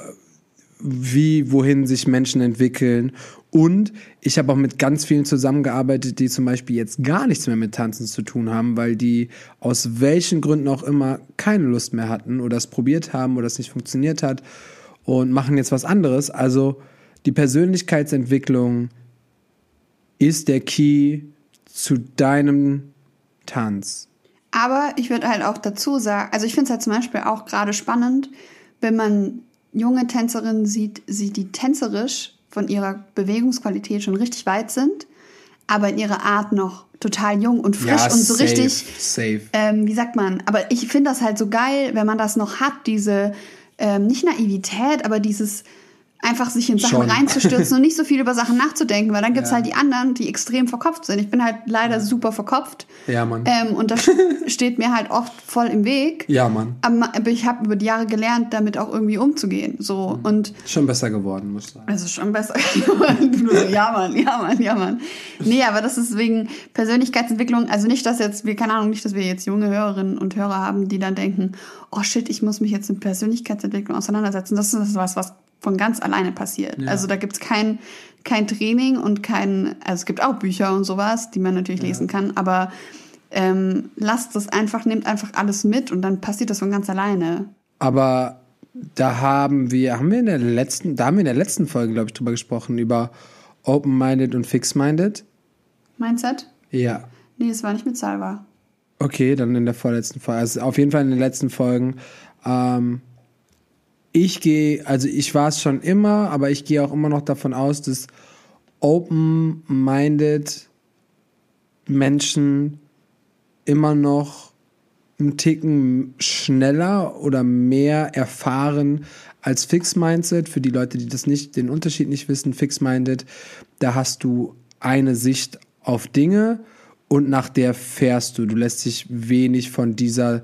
wie, wohin sich Menschen entwickeln. Und ich habe auch mit ganz vielen zusammengearbeitet, die zum Beispiel jetzt gar nichts mehr mit Tanzen zu tun haben, weil die aus welchen Gründen auch immer keine Lust mehr hatten oder es probiert haben oder es nicht funktioniert hat und machen jetzt was anderes. Also die Persönlichkeitsentwicklung ist der Key zu deinem Tanz. Aber ich würde halt auch dazu sagen, also ich finde es halt zum Beispiel auch gerade spannend, wenn man junge Tänzerinnen sieht, sie die tänzerisch von ihrer Bewegungsqualität schon richtig weit sind, aber in ihrer Art noch total jung und frisch ja, und so safe, richtig. Safe. Ähm, wie sagt man? Aber ich finde das halt so geil, wenn man das noch hat, diese ähm, nicht Naivität, aber dieses einfach sich in Sachen Schon. reinzustürzen und nicht so viel über Sachen nachzudenken, weil dann gibt's ja. halt die anderen, die extrem verkopft sind. Ich bin halt leider super verkopft. Ja, Mann. Ähm, und das [laughs] steht mir halt oft voll im Weg. Ja, Mann. Aber ich habe über die Jahre gelernt, damit auch irgendwie umzugehen. So mhm. und schon besser geworden, muss ich sagen. Also schon besser [laughs] geworden. ja, Mann, ja, Mann, ja, Mann. Nee, aber das ist wegen Persönlichkeitsentwicklung, also nicht, dass jetzt, wir, keine Ahnung, nicht, dass wir jetzt junge Hörerinnen und Hörer haben, die dann denken, oh shit, ich muss mich jetzt mit Persönlichkeitsentwicklung auseinandersetzen. Das ist was, was von ganz alleine passiert. Ja. Also da gibt's kein, kein Training und kein, also es gibt auch Bücher und sowas, die man natürlich ja. lesen kann, aber ähm, lasst es einfach, nehmt einfach alles mit und dann passiert das von ganz alleine. Aber da haben wir, haben wir in der letzten, da haben wir in der letzten Folge, glaube ich, drüber gesprochen, über Open-Minded und Fixed-Minded. Mindset? Ja. Nee, es war nicht mit Salva. Okay, dann in der vorletzten Folge. Also auf jeden Fall in den letzten Folgen. Ähm, ich gehe, also ich war es schon immer, aber ich gehe auch immer noch davon aus, dass open-minded Menschen immer noch einen Ticken schneller oder mehr erfahren als Fixed-Minded. Für die Leute, die das nicht, den Unterschied nicht wissen, Fixed-Minded, da hast du eine Sicht auf Dinge und nach der fährst du. Du lässt dich wenig von dieser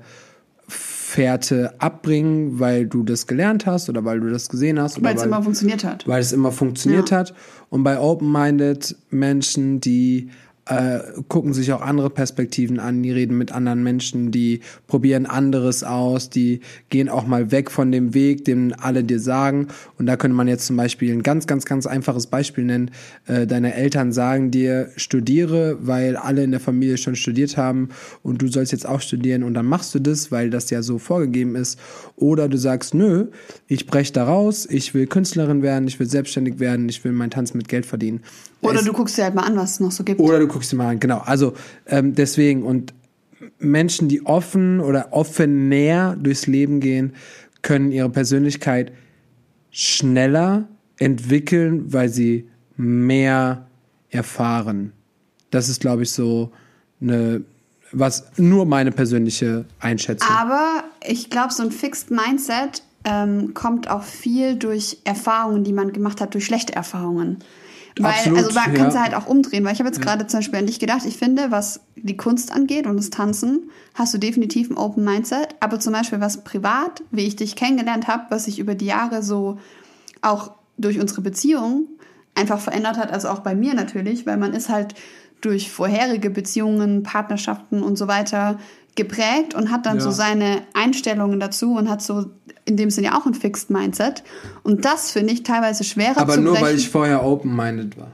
Fährte abbringen, weil du das gelernt hast oder weil du das gesehen hast. Weil es immer funktioniert hat. Weil es immer funktioniert ja. hat. Und bei open-minded Menschen, die äh, gucken sich auch andere Perspektiven an, die reden mit anderen Menschen, die probieren anderes aus, die gehen auch mal weg von dem Weg, den alle dir sagen. Und da könnte man jetzt zum Beispiel ein ganz, ganz, ganz einfaches Beispiel nennen. Äh, deine Eltern sagen dir, studiere, weil alle in der Familie schon studiert haben und du sollst jetzt auch studieren und dann machst du das, weil das ja so vorgegeben ist. Oder du sagst, nö, ich breche da raus, ich will Künstlerin werden, ich will selbstständig werden, ich will meinen Tanz mit Geld verdienen. Oder es, du guckst dir halt mal an, was es noch so gibt. Oder du guckst dir mal an, genau. Also ähm, deswegen und Menschen, die offen oder offener durchs Leben gehen, können ihre Persönlichkeit schneller entwickeln, weil sie mehr erfahren. Das ist, glaube ich, so eine, was nur meine persönliche Einschätzung. Aber ich glaube, so ein Fixed Mindset ähm, kommt auch viel durch Erfahrungen, die man gemacht hat, durch schlechte Erfahrungen. Weil, Absolut, also man kann es ja. halt auch umdrehen, weil ich habe jetzt gerade zum Beispiel an dich gedacht, ich finde, was die Kunst angeht und das Tanzen, hast du definitiv ein Open Mindset, aber zum Beispiel was privat, wie ich dich kennengelernt habe, was sich über die Jahre so auch durch unsere Beziehung einfach verändert hat, also auch bei mir natürlich, weil man ist halt durch vorherige Beziehungen, Partnerschaften und so weiter geprägt und hat dann ja. so seine Einstellungen dazu und hat so in dem Sinne auch ein Fixed Mindset. Und das finde ich teilweise schwerer Aber zu Aber nur weil ich vorher open-minded war.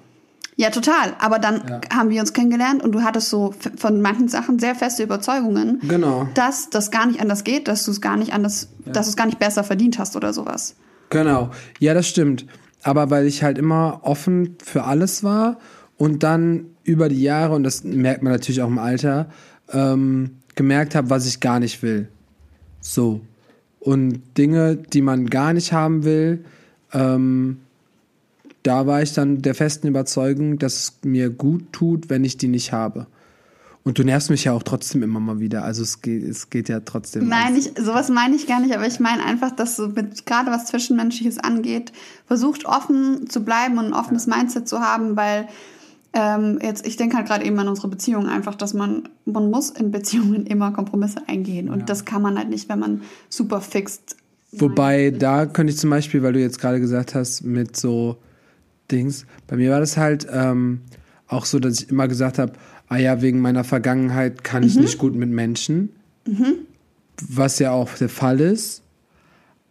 Ja, total. Aber dann ja. haben wir uns kennengelernt und du hattest so von manchen Sachen sehr feste Überzeugungen, genau. dass das gar nicht anders geht, dass du es gar nicht anders, ja. dass du es gar nicht besser verdient hast oder sowas. Genau. Ja, das stimmt. Aber weil ich halt immer offen für alles war und dann über die Jahre, und das merkt man natürlich auch im Alter, ähm, gemerkt habe, was ich gar nicht will. So. Und Dinge, die man gar nicht haben will, ähm, da war ich dann der festen Überzeugung, dass es mir gut tut, wenn ich die nicht habe. Und du nervst mich ja auch trotzdem immer mal wieder. Also es geht, es geht ja trotzdem. Nein, ich, sowas meine ich gar nicht, aber ich meine einfach, dass so mit, gerade was Zwischenmenschliches angeht, versucht offen zu bleiben und ein offenes Mindset zu haben, weil ähm, jetzt, ich denke halt gerade eben an unsere Beziehung einfach, dass man, man muss in Beziehungen immer Kompromisse eingehen. Und ja. das kann man halt nicht, wenn man super fixt. Wobei, da könnte ich zum Beispiel, weil du jetzt gerade gesagt hast, mit so Dings, bei mir war das halt ähm, auch so, dass ich immer gesagt habe, ah ja, wegen meiner Vergangenheit kann ich mhm. nicht gut mit Menschen. Mhm. Was ja auch der Fall ist.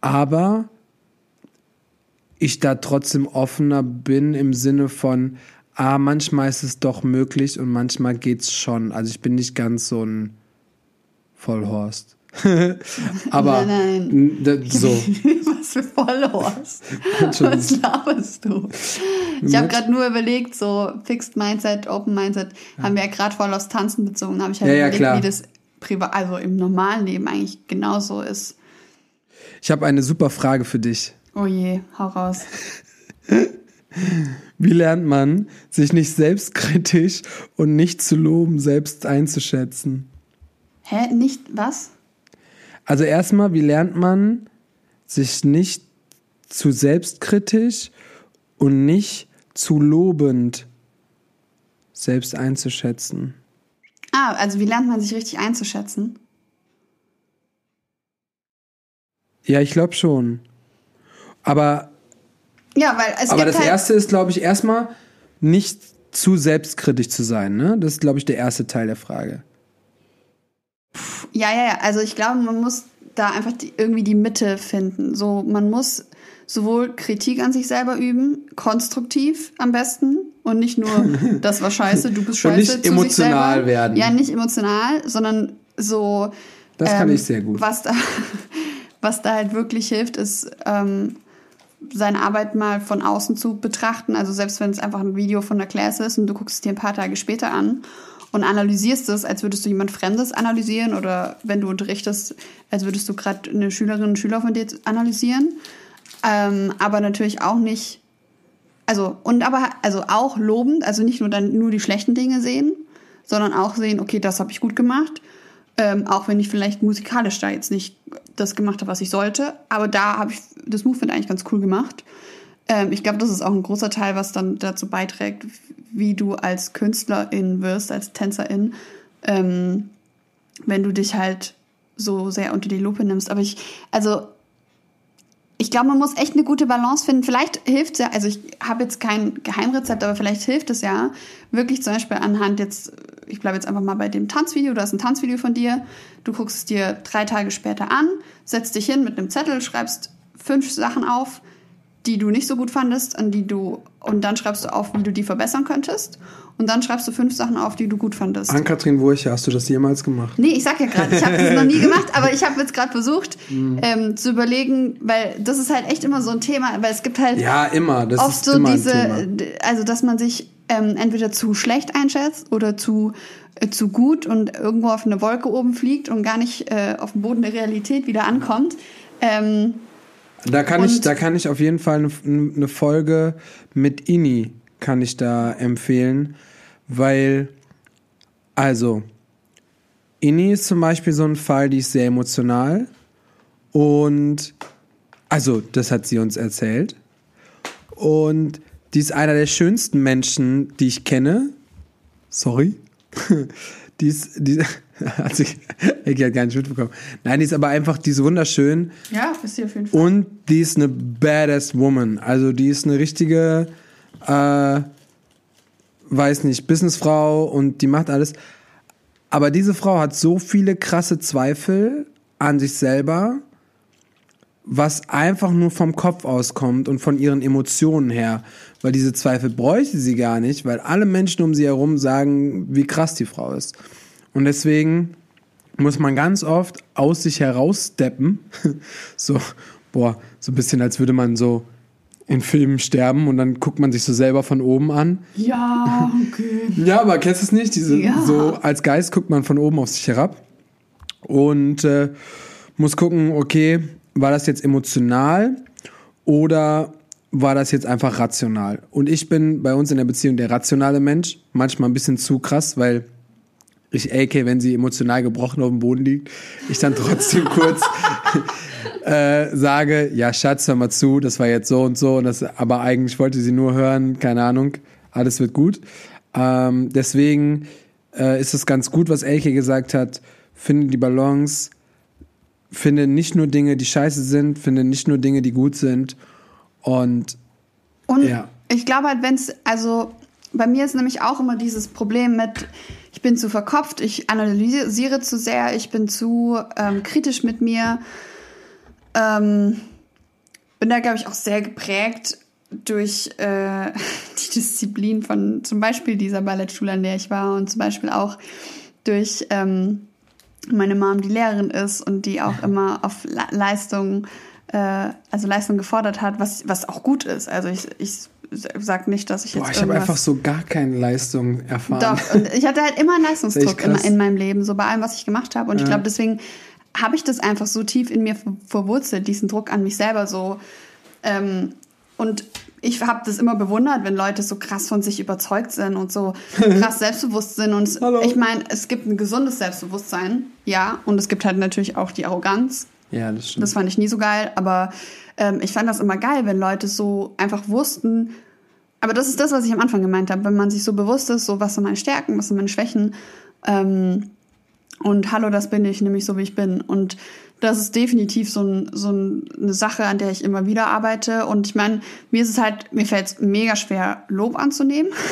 Aber ich da trotzdem offener bin im Sinne von, ah, manchmal ist es doch möglich und manchmal geht's schon. Also ich bin nicht ganz so ein Vollhorst. [laughs] Aber nein, nein. so. [laughs] Was für Vollhorst. [laughs] Was laberst du? Ich habe gerade nur überlegt, so Fixed Mindset, Open Mindset, ja. haben wir ja gerade voll aufs Tanzen bezogen. habe ich halt ja, überlegt, ja, wie das privat, also im normalen Leben eigentlich genauso ist. Ich habe eine super Frage für dich. Oh je, hau raus. Wie lernt man, sich nicht selbstkritisch und nicht zu loben, selbst einzuschätzen? Hä? Nicht was? Also erstmal, wie lernt man, sich nicht zu selbstkritisch und nicht zu lobend selbst einzuschätzen? Ah, also wie lernt man sich richtig einzuschätzen? Ja, ich glaube schon. Aber ja, weil es Aber das halt erste ist, glaube ich, erstmal nicht zu selbstkritisch zu sein. Ne? Das ist, glaube ich, der erste Teil der Frage. Ja, ja, ja. Also ich glaube, man muss da einfach die, irgendwie die Mitte finden. So, man muss sowohl Kritik an sich selber üben, konstruktiv am besten und nicht nur, [laughs] das war scheiße, du bist scheiße. Und nicht emotional werden. Ja, nicht emotional, sondern so. Das ähm, kann ich sehr gut. Was da, [laughs] was da halt wirklich hilft, ist ähm, seine Arbeit mal von außen zu betrachten. Also selbst wenn es einfach ein Video von der Class ist und du guckst es dir ein paar Tage später an und analysierst es, als würdest du jemand Fremdes analysieren oder wenn du unterrichtest, als würdest du gerade eine Schülerin, einen Schüler von dir analysieren. Ähm, aber natürlich auch nicht, also und aber also auch lobend, also nicht nur dann nur die schlechten Dinge sehen, sondern auch sehen, okay, das habe ich gut gemacht ähm, auch wenn ich vielleicht musikalisch da jetzt nicht das gemacht habe, was ich sollte. Aber da habe ich das Movement eigentlich ganz cool gemacht. Ähm, ich glaube, das ist auch ein großer Teil, was dann dazu beiträgt, wie du als Künstlerin wirst, als Tänzerin, ähm, wenn du dich halt so sehr unter die Lupe nimmst. Aber ich, also ich glaube, man muss echt eine gute Balance finden. Vielleicht hilft es ja, also ich habe jetzt kein Geheimrezept, aber vielleicht hilft es ja, wirklich zum Beispiel anhand jetzt, ich bleibe jetzt einfach mal bei dem Tanzvideo, du hast ein Tanzvideo von dir, du guckst es dir drei Tage später an, setzt dich hin mit einem Zettel, schreibst fünf Sachen auf, die du nicht so gut fandest, an die du und dann schreibst du auf, wie du die verbessern könntest. Und dann schreibst du fünf Sachen auf, die du gut fandest. An Kathrin Wurche, hast du das jemals gemacht? Nee, ich sag ja gerade, ich habe das noch nie gemacht, aber ich habe jetzt gerade versucht [laughs] mhm. ähm, zu überlegen, weil das ist halt echt immer so ein Thema, weil es gibt halt ja immer, das oft ist so immer diese, also dass man sich ähm, entweder zu schlecht einschätzt oder zu äh, zu gut und irgendwo auf eine Wolke oben fliegt und gar nicht äh, auf dem Boden der Realität wieder ankommt. Ähm, da kann ich, da kann ich auf jeden Fall eine, eine Folge mit Ini kann ich da empfehlen, weil also Inni ist zum Beispiel so ein Fall, die ist sehr emotional und also das hat sie uns erzählt und die ist einer der schönsten Menschen, die ich kenne. Sorry. [laughs] die ist, die, [laughs] hat sich, Ecki hat gar nicht mitbekommen. Nein, die ist aber einfach, die ist wunderschön. Ja, ist sie auf jeden Fall. Und die ist eine badass Woman. Also die ist eine richtige, äh, weiß nicht, Businessfrau und die macht alles. Aber diese Frau hat so viele krasse Zweifel an sich selber, was einfach nur vom Kopf auskommt und von ihren Emotionen her. Weil diese Zweifel bräuchte sie gar nicht, weil alle Menschen um sie herum sagen, wie krass die Frau ist. Und deswegen muss man ganz oft aus sich heraussteppen, [laughs] so boah, so ein bisschen, als würde man so in Filmen sterben und dann guckt man sich so selber von oben an. Ja, okay. [laughs] Ja, aber kennst du es nicht? Diese, Ja. So als Geist guckt man von oben auf sich herab und äh, muss gucken, okay, war das jetzt emotional oder war das jetzt einfach rational? Und ich bin bei uns in der Beziehung der rationale Mensch, manchmal ein bisschen zu krass, weil ich, AK, wenn sie emotional gebrochen auf dem Boden liegt, ich dann trotzdem [laughs] kurz äh, sage, ja, Schatz, hör mal zu, das war jetzt so und so, und das, aber eigentlich wollte sie nur hören, keine Ahnung, alles wird gut. Ähm, deswegen äh, ist es ganz gut, was Elke gesagt hat, finde die Balance, finde nicht nur Dinge, die scheiße sind, finde nicht nur Dinge, die gut sind und Und Ja. ich glaube halt, wenn es, also bei mir ist nämlich auch immer dieses Problem mit, ich bin zu verkopft, ich analysiere zu sehr, ich bin zu ähm, kritisch mit mir. Ähm, bin da, glaube ich, auch sehr geprägt durch äh, [laughs] die Disziplin von zum Beispiel dieser Ballettschule, an der ich war und zum Beispiel auch durch ähm, meine Mom, die Lehrerin ist und die auch immer auf Le Leistung, äh, also Leistung gefordert hat, was, was auch gut ist. Also ich, ich sag nicht, dass ich jetzt boah, ich habe einfach so gar keine Leistung erfahren. Doch, und ich hatte halt immer [laughs] einen Leistungsdruck in, in meinem Leben, so bei allem, was ich gemacht habe. Und ich Ja. glaube, deswegen habe ich das einfach so tief in mir ver- verwurzelt, diesen Druck an mich selber so. Ähm, und ich habe das immer bewundert, wenn Leute so krass von sich überzeugt sind und so [laughs] krass selbstbewusst sind. Und es- Hallo. ich meine, es gibt ein gesundes Selbstbewusstsein, ja. Und es gibt halt natürlich auch die Arroganz. Ja, das stimmt. Das fand ich nie so geil, aber ähm, ich fand das immer geil, wenn Leute so einfach wussten. Aber das ist das, was ich am Anfang gemeint habe, wenn man sich so bewusst ist, so was sind meine Stärken, was sind meine Schwächen. Ähm, und hallo, das bin ich, nämlich so wie ich bin. Und das ist definitiv so, ein, so ein, eine Sache, an der ich immer wieder arbeite. Und ich meine, mir ist es halt, mir fällt es mega schwer, Lob anzunehmen. [laughs]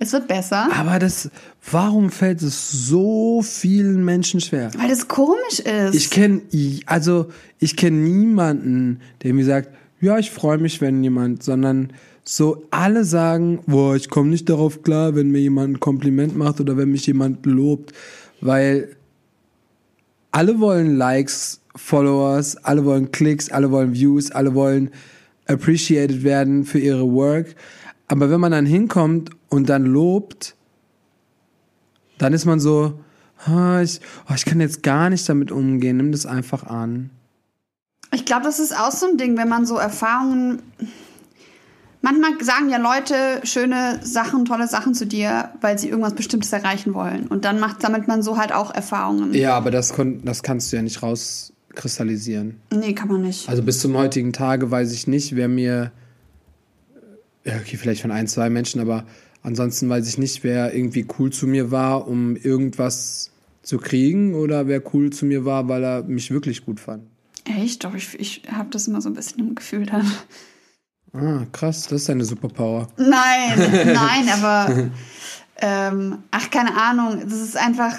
es wird besser. Aber das, warum fällt es so vielen Menschen schwer? Weil das komisch ist. Ich kenne, also ich kenne niemanden, der mir sagt, ja, ich freue mich, wenn jemand, sondern so alle sagen, boah, ich komme nicht darauf klar, wenn mir jemand ein Kompliment macht oder wenn mich jemand lobt, weil alle wollen Likes, Followers, alle wollen Klicks, alle wollen Views, alle wollen appreciated werden für ihre Work. Aber wenn man dann hinkommt und dann lobt, dann ist man so, ah, ich, oh, ich kann jetzt gar nicht damit umgehen, nimm das einfach an. Ich glaube, das ist auch so ein Ding, wenn man so Erfahrungen. Manchmal sagen ja Leute schöne Sachen, tolle Sachen zu dir, weil sie irgendwas Bestimmtes erreichen wollen. Und dann macht, sammelt man so halt auch Erfahrungen. Ja, aber das, kon das kannst du ja nicht rauskristallisieren. Nee, kann man nicht. Also bis zum heutigen Tage weiß ich nicht, wer mir, ja, okay, vielleicht von ein, zwei Menschen, aber ansonsten weiß ich nicht, wer irgendwie cool zu mir war, um irgendwas zu kriegen oder wer cool zu mir war, weil er mich wirklich gut fand. Echt? Doch, ich, ich habe das immer so ein bisschen im Gefühl dann. Ah, krass, das ist eine Superpower. Nein, [laughs] nein, aber ähm, ach, keine Ahnung. Das ist einfach.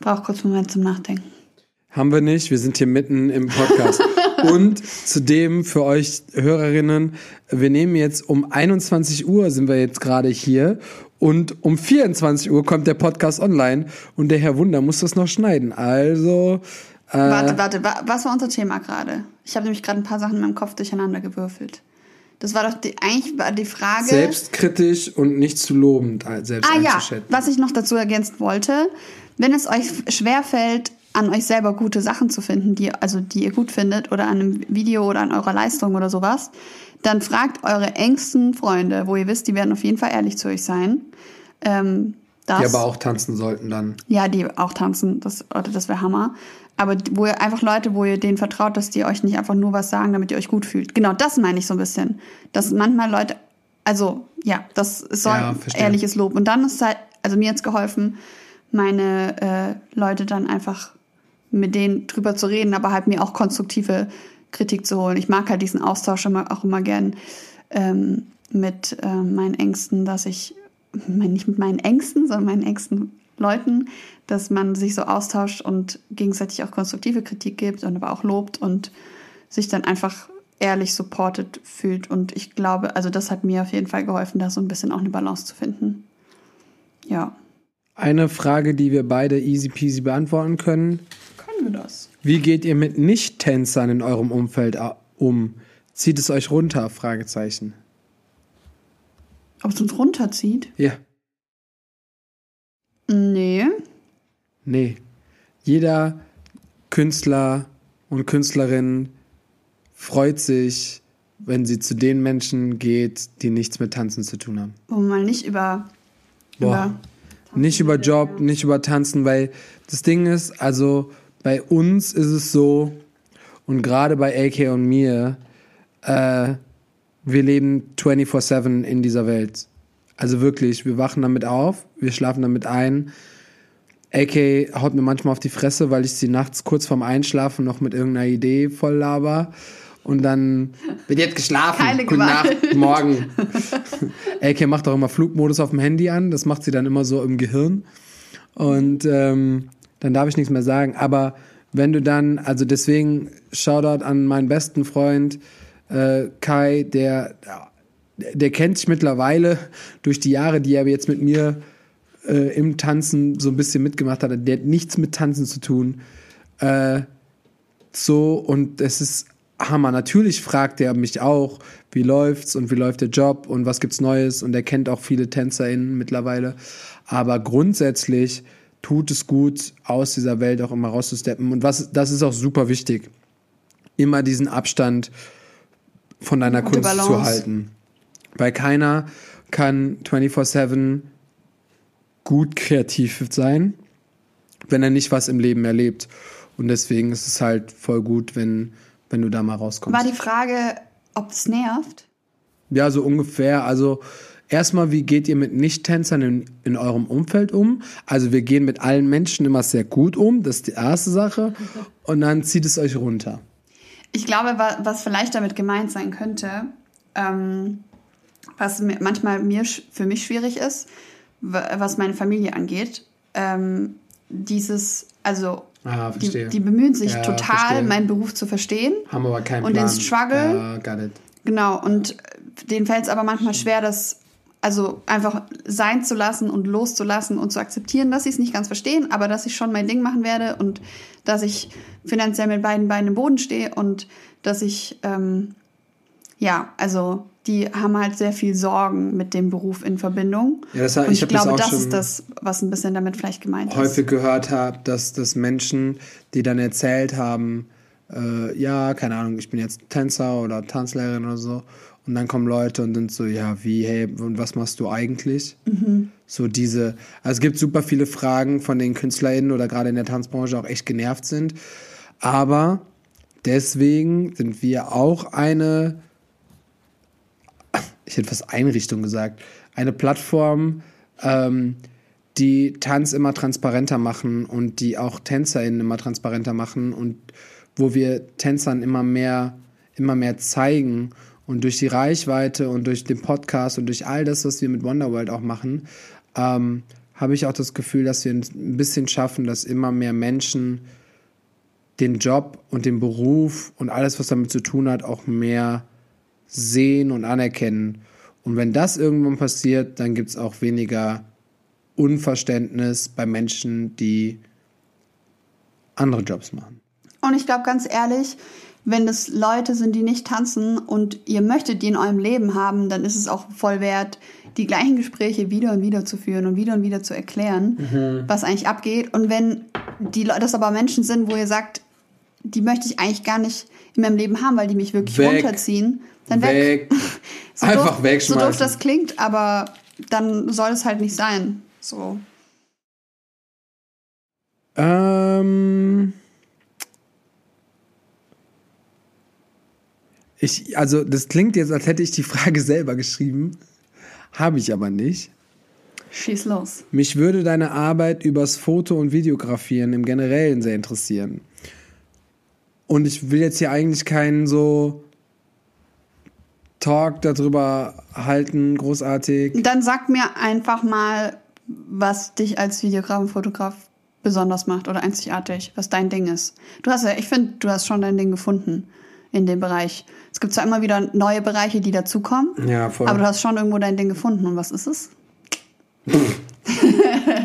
Braucht kurz einen Moment zum Nachdenken. Haben wir nicht, wir sind hier mitten im Podcast. Und zudem für euch Hörerinnen, wir nehmen jetzt um 21 Uhr sind wir jetzt gerade hier und um 24 Uhr kommt der Podcast online und der Herr Wunder muss das noch schneiden. Also, äh, Warte, warte, wa was war unser Thema gerade? Ich habe nämlich gerade ein paar Sachen in meinem Kopf durcheinander gewürfelt. Das war doch die, eigentlich war die Frage. selbstkritisch und nicht zu lobend als selbst ah ja, einzuschätzen. was ich noch dazu ergänzen wollte, wenn es euch schwerfällt, an euch selber gute Sachen zu finden, die, also die ihr gut findet, oder an einem Video oder an eurer Leistung oder sowas, dann fragt eure engsten Freunde, wo ihr wisst, die werden auf jeden Fall ehrlich zu euch sein. Ähm, das, Die aber auch tanzen sollten dann. Ja, die auch tanzen, das, das wäre Hammer. Aber wo ihr einfach Leute, wo ihr denen vertraut, dass die euch nicht einfach nur was sagen, damit ihr euch gut fühlt. Genau, das meine ich so ein bisschen. Dass manchmal Leute, also ja, das soll Ja, verstehe. ehrliches Lob. Und dann ist halt, also mir jetzt geholfen, meine äh, Leute dann einfach mit denen drüber zu reden, aber halt mir auch konstruktive Kritik zu holen. Ich mag halt diesen Austausch immer, auch immer gern ähm, mit äh, meinen Ängsten, dass ich, mein, nicht mit meinen Ängsten, sondern meinen engsten Leuten, dass man sich so austauscht und gegenseitig auch konstruktive Kritik gibt und aber auch lobt und sich dann einfach ehrlich supported fühlt. Und ich glaube, also das hat mir auf jeden Fall geholfen, da so ein bisschen auch eine Balance zu finden. Ja. Eine Frage, die wir beide easy peasy beantworten können. Wir das? Wie geht ihr mit Nicht-Tänzern in eurem Umfeld a- um? Zieht es euch runter? Fragezeichen. Ob es uns runterzieht? Ja. Nee. Nee. Jeder Künstler und Künstlerin freut sich, wenn sie zu den Menschen geht, die nichts mit Tanzen zu tun haben. Wo man nicht über. Boah. Nicht über Job, nicht über Tanzen, weil das Ding ist, also bei uns ist es so, und gerade bei AK und mir, äh, wir leben 24-7 in dieser Welt. Also wirklich, wir wachen damit auf, wir schlafen damit ein. AK haut mir manchmal auf die Fresse, weil ich sie nachts kurz vorm Einschlafen noch mit irgendeiner Idee voll laber. Und dann wird jetzt geschlafen. Keine Gute Gewalt. Nacht, morgen. [laughs] AK macht auch immer Flugmodus auf dem Handy an. Das macht sie dann immer so im Gehirn. Und ähm, dann darf ich nichts mehr sagen. Aber wenn du dann, also deswegen Shoutout an meinen besten Freund äh, Kai, der, der kennt sich mittlerweile durch die Jahre, die er jetzt mit mir äh, im Tanzen so ein bisschen mitgemacht hat. Der hat nichts mit Tanzen zu tun. Äh, so, und es ist Hammer. Natürlich fragt er mich auch, wie läuft's und wie läuft der Job und was gibt's Neues und er kennt auch viele TänzerInnen mittlerweile. Aber grundsätzlich tut es gut, aus dieser Welt auch immer rauszusteppen. Und was, das ist auch super wichtig. Immer diesen Abstand von deiner Gute Kunst zu Balance. halten. Weil keiner kann 24-7 gut kreativ sein, wenn er nicht was im Leben erlebt. Und deswegen ist es halt voll gut, wenn, wenn du da mal rauskommst. War die Frage, ob es nervt? Ja, so ungefähr. Also erstmal, wie geht ihr mit Nicht-Tänzern in, in eurem Umfeld um? Also wir gehen mit allen Menschen immer sehr gut um. Das ist die erste Sache. Und dann zieht es euch runter. Ich glaube, wa- was vielleicht damit gemeint sein könnte, ähm, was manchmal mir für mich schwierig ist, wa- was meine Familie angeht, ähm, dieses, also Ah, die, die bemühen sich Ja, total, verstehe. meinen Beruf zu verstehen. Haben aber keinen Und Plan. den Struggle? It. Genau, und denen fällt es aber manchmal schwer, das also einfach sein zu lassen und loszulassen und zu akzeptieren, dass sie es nicht ganz verstehen, aber dass ich schon mein Ding machen werde und dass ich finanziell mit beiden Beinen im Boden stehe und dass ich, ähm, ja, also die haben halt sehr viel Sorgen mit dem Beruf in Verbindung. Ja, das und ich ich, das glaube, das, schon ist das, was ein bisschen damit vielleicht gemeint ist. häufig gehört habe, dass, dass Menschen, die dann erzählt haben, äh, ja, keine Ahnung, ich bin jetzt Tänzer oder Tanzlehrerin oder so, und dann kommen Leute und sind so, ja, wie, hey, und was machst du eigentlich? So diese, also es gibt super viele Fragen von den KünstlerInnen oder gerade in der Tanzbranche auch echt genervt sind, aber deswegen sind wir auch eine ich hätte fast Einrichtung gesagt, eine Plattform, ähm, die Tanz immer transparenter machen und die auch TänzerInnen immer transparenter machen und wo wir Tänzern immer mehr, immer mehr zeigen und durch die Reichweite und durch den Podcast und durch all das, was wir mit Wonderworld auch machen, ähm, habe ich auch das Gefühl, dass wir ein bisschen schaffen, dass immer mehr Menschen den Job und den Beruf und alles, was damit zu tun hat, auch mehr sehen und anerkennen. Und wenn das irgendwann passiert, dann gibt es auch weniger Unverständnis bei Menschen, die andere Jobs machen. Und ich glaube ganz ehrlich, wenn es Leute sind, die nicht tanzen und ihr möchtet die in eurem Leben haben, dann ist es auch voll wert, die gleichen Gespräche wieder und wieder zu führen und wieder und wieder zu erklären, Mhm. was eigentlich abgeht. Und wenn die Leute das aber Menschen sind, wo ihr sagt, die möchte ich eigentlich gar nicht in meinem Leben haben, weil die mich wirklich Weg. runterziehen, dann weg. Weg. [laughs] So [laughs] Einfach doof, wegschmeißen. So doof das klingt, aber dann soll es halt nicht sein. So. Ähm. Ich, also, das klingt jetzt, als hätte ich die Frage selber geschrieben. Habe ich aber nicht. Schieß los. Mich würde deine Arbeit übers Foto- und Videografieren im Generellen sehr interessieren. Und ich will jetzt hier eigentlich keinen so Talk darüber halten, großartig. Dann sag mir einfach mal, was dich als Videograf und Fotograf besonders macht oder einzigartig, was dein Ding ist. Du hast ja, ich finde, du hast schon dein Ding gefunden in dem Bereich. Es gibt zwar immer wieder neue Bereiche, die dazukommen, Ja, voll. aber du hast schon irgendwo dein Ding gefunden. Und was ist es?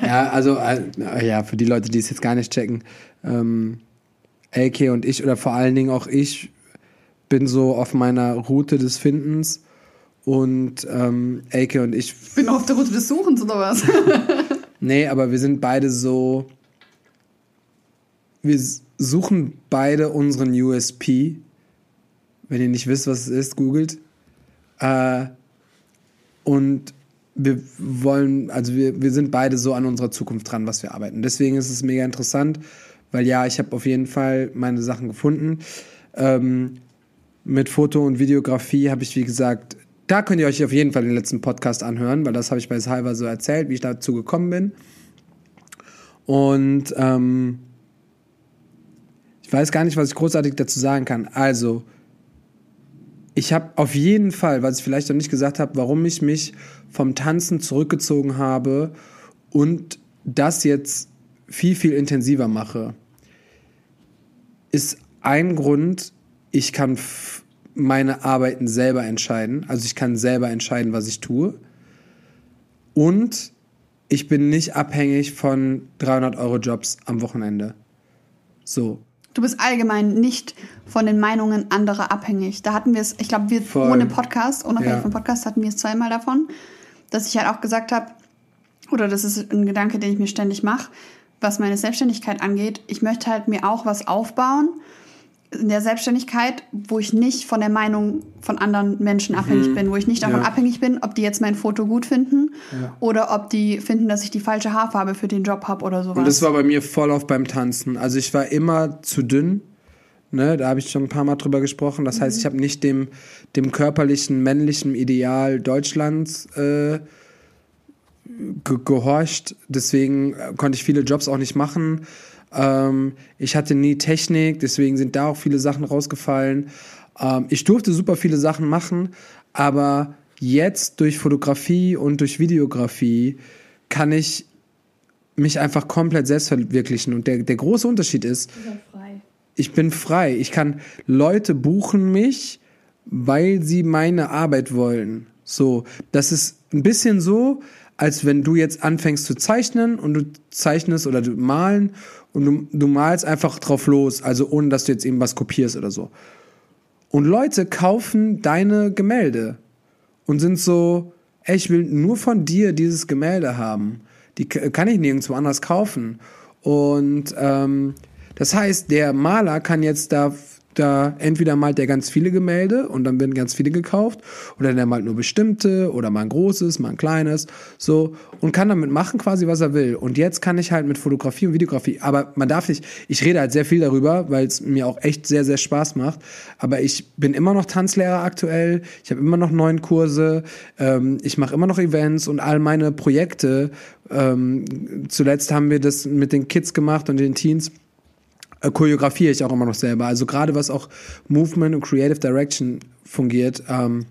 Ja, also, äh, ja, für die Leute, die es jetzt gar nicht checken. Ähm, AK und ich, oder vor allen Dingen auch ich, bin so auf meiner Route des Findens. Und ähm, Elke und ich. Ich bin auf der Route des Suchens oder was? [laughs] nee, aber wir sind beide so. Wir suchen beide unseren USP. Wenn ihr nicht wisst, was es ist, googelt. Äh, und wir wollen, also wir, wir sind beide so an unserer Zukunft dran, was wir arbeiten. Deswegen ist es mega interessant, weil ja, ich habe auf jeden Fall meine Sachen gefunden. Ähm, mit Foto und Videografie habe ich, wie gesagt, da könnt ihr euch auf jeden Fall den letzten Podcast anhören, weil das habe ich bei Salva so erzählt, wie ich dazu gekommen bin. Und ähm, ich weiß gar nicht, was ich großartig dazu sagen kann. Also, ich habe auf jeden Fall, was ich vielleicht noch nicht gesagt habe, warum ich mich vom Tanzen zurückgezogen habe und das jetzt viel, viel intensiver mache, ist ein Grund, ich kann meine Arbeiten selber entscheiden. Also ich kann selber entscheiden, was ich tue. Und ich bin nicht abhängig von 300 Euro Jobs am Wochenende. So. Du bist allgemein nicht von den Meinungen anderer abhängig. Da hatten wir es, ich glaube, wir Voll. ohne Podcast, unabhängig ja. vom Podcast, hatten wir es zweimal davon, dass ich halt auch gesagt habe, oder das ist ein Gedanke, den ich mir ständig mache, was meine Selbstständigkeit angeht. Ich möchte halt mir auch was aufbauen in der Selbstständigkeit, wo ich nicht von der Meinung von anderen Menschen abhängig mhm. bin, wo ich nicht davon ja. abhängig bin, ob die jetzt mein Foto gut finden ja. oder ob die finden, dass ich die falsche Haarfarbe für den Job habe oder sowas. Und das war bei mir voll auf beim Tanzen. Also ich war immer zu dünn. Ne, da habe ich schon ein paar Mal drüber gesprochen. Das mhm. heißt, ich habe nicht dem, dem körperlichen, männlichen Ideal Deutschlands äh, ge gehorcht. Deswegen äh, konnte ich viele Jobs auch nicht machen. Ähm, ich hatte nie Technik, deswegen sind da auch viele Sachen rausgefallen. Ähm, ich durfte super viele Sachen machen, aber jetzt durch Fotografie und durch Videografie kann ich mich einfach komplett selbst verwirklichen. Und der, der große Unterschied ist, ich bin frei. Ich kann Leute buchen mich, weil sie meine Arbeit wollen. So, das ist ein bisschen so, als wenn du jetzt anfängst zu zeichnen und du zeichnest oder du malen und du, du malst einfach drauf los, also ohne dass du jetzt eben was kopierst oder so. Und Leute kaufen deine Gemälde und sind so, ey, ich will nur von dir dieses Gemälde haben. Die kann ich nirgendwo anders kaufen. Und ähm, das heißt, der Maler kann jetzt da da entweder malt der ganz viele Gemälde und dann werden ganz viele gekauft oder der malt nur bestimmte oder mal ein großes, mal ein kleines, so und kann damit machen quasi was er will. Und jetzt kann ich halt mit Fotografie und Videografie, aber man darf nicht, ich rede halt sehr viel darüber, weil es mir auch echt sehr sehr Spaß macht. Aber ich bin immer noch Tanzlehrer aktuell, ich habe immer noch neun Kurse, ähm, ich mache immer noch Events und all meine Projekte. Ähm, zuletzt haben wir das mit den Kids gemacht und den Teens äh, choreografiere ich auch immer noch selber. Also gerade was auch Movement und Creative Direction fungiert, ähm,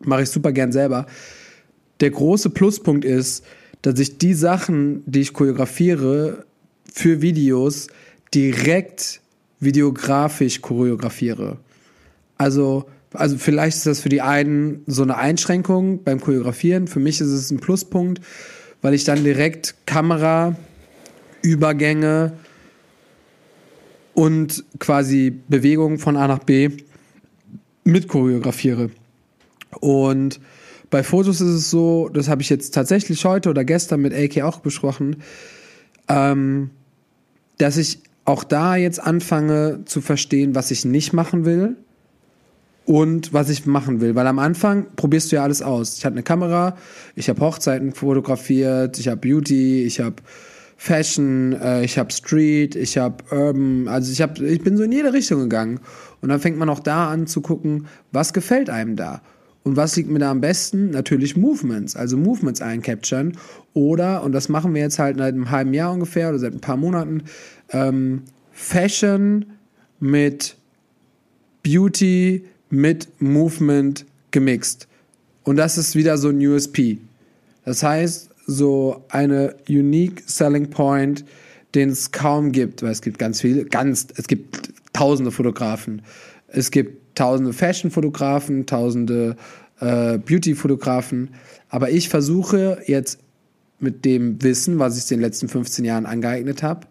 mache ich super gern selber. Der große Pluspunkt ist, dass ich die Sachen, die ich choreografiere für Videos, direkt videografisch choreografiere. Also, also vielleicht ist das für die einen so eine Einschränkung beim Choreografieren. Für mich ist es ein Pluspunkt, weil ich dann direkt Kamera, Übergänge, und quasi Bewegungen von A nach B mit choreografiere. Und bei Fotos ist es so, das habe ich jetzt tatsächlich heute oder gestern mit AK auch besprochen, ähm, dass ich auch da jetzt anfange zu verstehen, was ich nicht machen will und was ich machen will. Weil am Anfang probierst du ja alles aus. Ich hatte eine Kamera, ich habe Hochzeiten fotografiert, ich habe Beauty, ich habe Fashion, äh, ich habe Street, ich habe Urban, also ich habe, ich bin so in jede Richtung gegangen. Und dann fängt man auch da an zu gucken, was gefällt einem da. Und was liegt mir da am besten? Natürlich Movements, also Movements eincapturen. Oder, und das machen wir jetzt halt seit einem halben Jahr ungefähr oder seit ein paar Monaten, ähm, Fashion mit Beauty mit Movement gemixt. Und das ist wieder so ein USP. Das heißt, so eine unique selling point, den es kaum gibt, weil es gibt ganz viele, ganz, es gibt tausende Fotografen. Es gibt tausende Fashion-Fotografen, tausende äh, Beauty-Fotografen. Aber ich versuche jetzt mit dem Wissen, was ich in den letzten 15 Jahren angeeignet habe,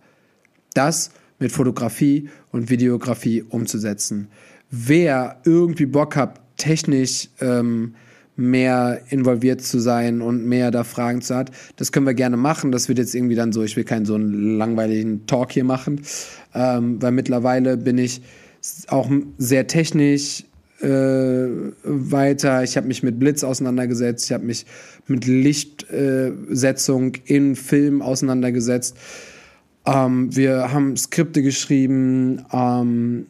das mit Fotografie und Videografie umzusetzen. Wer irgendwie Bock hat, technisch ähm, mehr involviert zu sein und mehr da Fragen zu hat, das können wir gerne machen. Das wird jetzt irgendwie dann so, ich will keinen so einen langweiligen Talk hier machen, ähm, weil mittlerweile bin ich auch sehr technisch äh, weiter. Ich habe mich mit Blitz auseinandergesetzt. Ich habe mich mit Lichtsetzung äh, in Film auseinandergesetzt. Ähm, wir haben Skripte geschrieben. Ähm,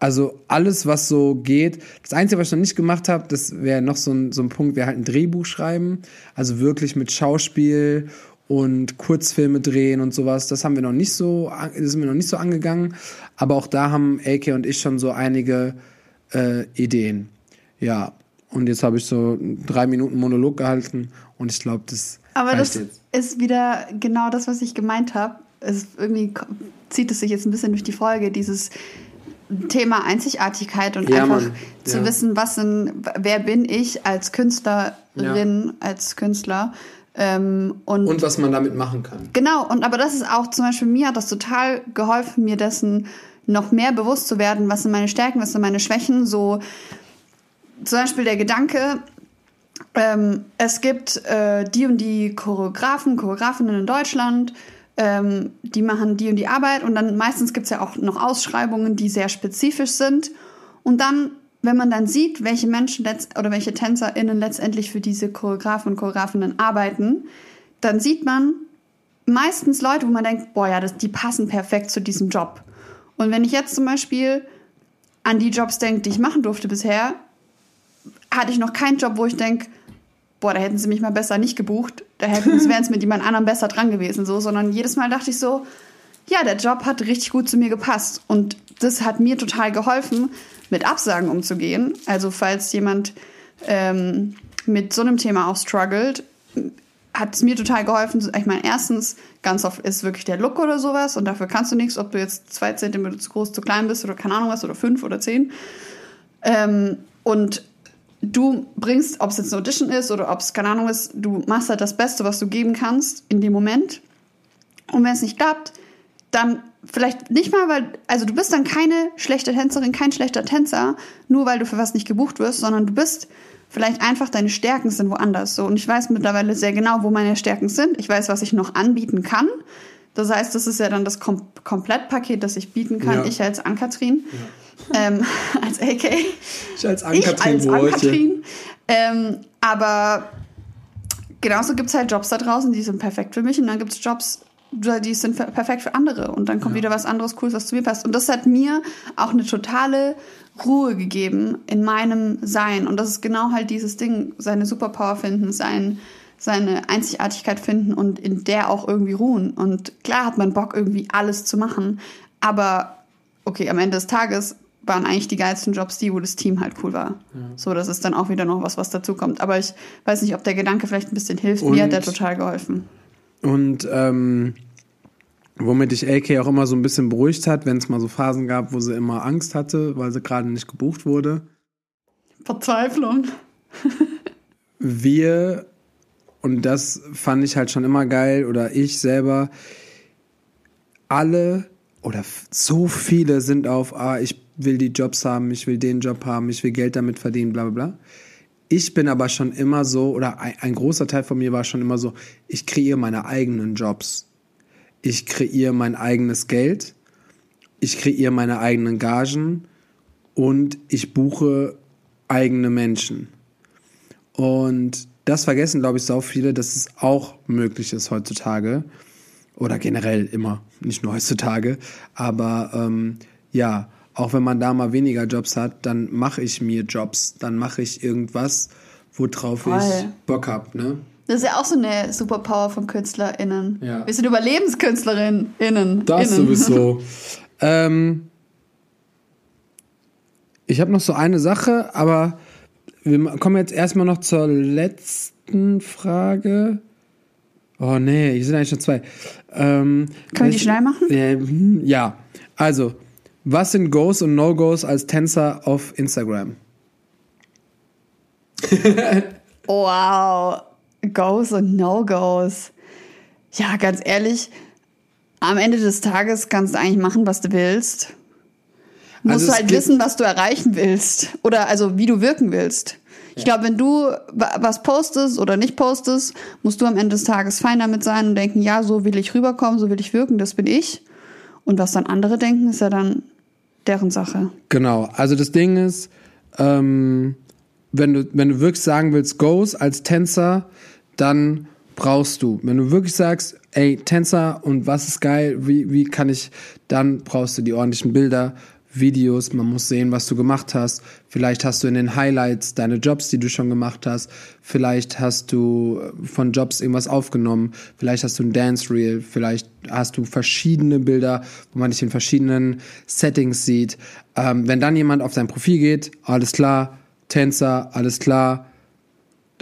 also alles, was so geht. Das Einzige, was ich noch nicht gemacht habe, das wäre noch so ein, so ein Punkt, wäre halt ein Drehbuch schreiben. Also wirklich mit Schauspiel und Kurzfilme drehen und sowas. Das haben wir noch nicht so, das sind wir noch nicht so angegangen. Aber auch da haben Elke und ich schon so einige äh, Ideen. Ja. Und jetzt habe ich so drei Minuten Monolog gehalten und ich glaube, das. Aber das jetzt. ist wieder genau das, was ich gemeint habe. Es irgendwie zieht es sich jetzt ein bisschen durch die Folge, dieses Thema Einzigartigkeit und ja, einfach Mann. zu ja. wissen, was sind, wer bin ich als Künstlerin, als Künstler. Ähm, und, und was man damit machen kann. Genau, und aber das ist auch zum Beispiel mir hat das total geholfen, mir dessen noch mehr bewusst zu werden, was sind meine Stärken, was sind meine Schwächen. So zum Beispiel der Gedanke, ähm, es gibt äh, die und die Choreografen, Choreografinnen in Deutschland ähm, die machen die und die Arbeit und dann meistens gibt es ja auch noch Ausschreibungen, die sehr spezifisch sind. Und dann, wenn man dann sieht, welche Menschen oder welche TänzerInnen letztendlich für diese Choreografen und Choreografinnen arbeiten, dann sieht man meistens Leute, wo man denkt, boah ja, das, die passen perfekt zu diesem Job. Und wenn ich jetzt zum Beispiel an die Jobs denke, die ich machen durfte bisher, hatte ich noch keinen Job, wo ich denke, boah, da hätten sie mich mal besser nicht gebucht, da [laughs] wären es mit jemand anderem besser dran gewesen, so, sondern jedes Mal dachte ich so, ja, der Job hat richtig gut zu mir gepasst und das hat mir total geholfen, mit Absagen umzugehen. Also falls jemand ähm, mit so einem Thema auch struggelt, hat es mir total geholfen. Ich meine, erstens, ganz oft ist wirklich der Look oder sowas und dafür kannst du nichts, ob du jetzt zwei Zentimeter zu groß, zu klein bist oder keine Ahnung was oder fünf oder zehn. Ähm, und du bringst, ob es jetzt eine Audition ist oder ob es keine Ahnung ist, du machst halt das Beste, was du geben kannst in dem Moment. Und wenn es nicht klappt, dann vielleicht nicht mal, weil, also du bist dann keine schlechte Tänzerin, kein schlechter Tänzer, nur weil du für was nicht gebucht wirst, sondern du bist vielleicht einfach deine Stärken sind woanders. So, und ich weiß mittlerweile sehr genau, wo meine Stärken sind. Ich weiß, was ich noch anbieten kann. Das heißt, das ist ja dann das Kom Komplettpaket, das ich bieten kann, ja. ich als Ankatrin. Ja ähm, [laughs] als AK. Ich als Ann-Kathrin. Ähm, aber genauso gibt es halt Jobs da draußen, die sind perfekt für mich und dann gibt es Jobs, die sind perfekt für andere und dann kommt ja. wieder was anderes Cooles, was zu mir passt. Und das hat mir auch eine totale Ruhe gegeben in meinem Sein. Und das ist genau halt dieses Ding, seine Superpower finden, sein, seine Einzigartigkeit finden und in der auch irgendwie ruhen. Und klar hat man Bock, irgendwie alles zu machen, aber okay, am Ende des Tages waren eigentlich die geilsten Jobs die, wo das Team halt cool war. Ja. So, das ist dann auch wieder noch was, was dazu kommt. Aber ich weiß nicht, ob der Gedanke vielleicht ein bisschen hilft. Und, Mir hat der total geholfen. Und ähm, womit ich AK auch immer so ein bisschen beruhigt hat, wenn es mal so Phasen gab, wo sie immer Angst hatte, weil sie gerade nicht gebucht wurde. Verzweiflung. [laughs] wir, und das fand ich halt schon immer geil, oder ich selber, alle oder so viele sind auf, ah, ich will die Jobs haben, ich will den Job haben, ich will Geld damit verdienen, bla bla bla. Ich bin aber schon immer so, oder ein, ein großer Teil von mir war schon immer so, ich kreiere meine eigenen Jobs. Ich kreiere mein eigenes Geld, ich kreiere meine eigenen Gagen und ich buche eigene Menschen. Und das vergessen, glaube ich, so viele, dass es auch möglich ist heutzutage. Oder generell immer, nicht nur heutzutage. Aber ähm, ja, auch wenn man da mal weniger Jobs hat, dann mache ich mir Jobs, dann mache ich irgendwas, worauf Voll. ich Bock habe. Ne? Das ist ja auch so eine Superpower von KünstlerInnen. Ja. Wir sind UberlebenskünstlerInnen. Das innen. sowieso. [laughs] ähm, ich habe noch so eine Sache, aber wir kommen jetzt erstmal noch zur letzten Frage. Oh nee, hier sind eigentlich schon zwei. Ähm, Können wir die schnell machen? Äh, ja, also was sind Goes und No-Goes als Tänzer auf Instagram? [laughs] wow. Goes und No-Goes. Ja, ganz ehrlich, am Ende des Tages kannst du eigentlich machen, was du willst. Musst Also du es halt wissen, was du erreichen willst. Oder also wie du wirken willst. Ich glaube, wenn du wa- was postest oder nicht postest, musst du am Ende des Tages fein damit sein und denken, ja, so will ich rüberkommen, so will ich wirken, das bin ich. Und was dann andere denken, ist ja dann deren Sache. Genau, also das Ding ist, ähm, wenn, du, wenn du wirklich sagen willst, Goes als Tänzer, dann brauchst du, wenn du wirklich sagst, ey, Tänzer und was ist geil, wie, wie kann ich, dann brauchst du die ordentlichen Bilder, Videos, man muss sehen, was du gemacht hast. Vielleicht hast du in den Highlights deine Jobs, die du schon gemacht hast. Vielleicht hast du von Jobs irgendwas aufgenommen. Vielleicht hast du ein Dance Reel. Vielleicht hast du verschiedene Bilder, wo man dich in verschiedenen Settings sieht. Ähm, wenn dann jemand auf dein Profil geht, alles klar, Tänzer, alles klar,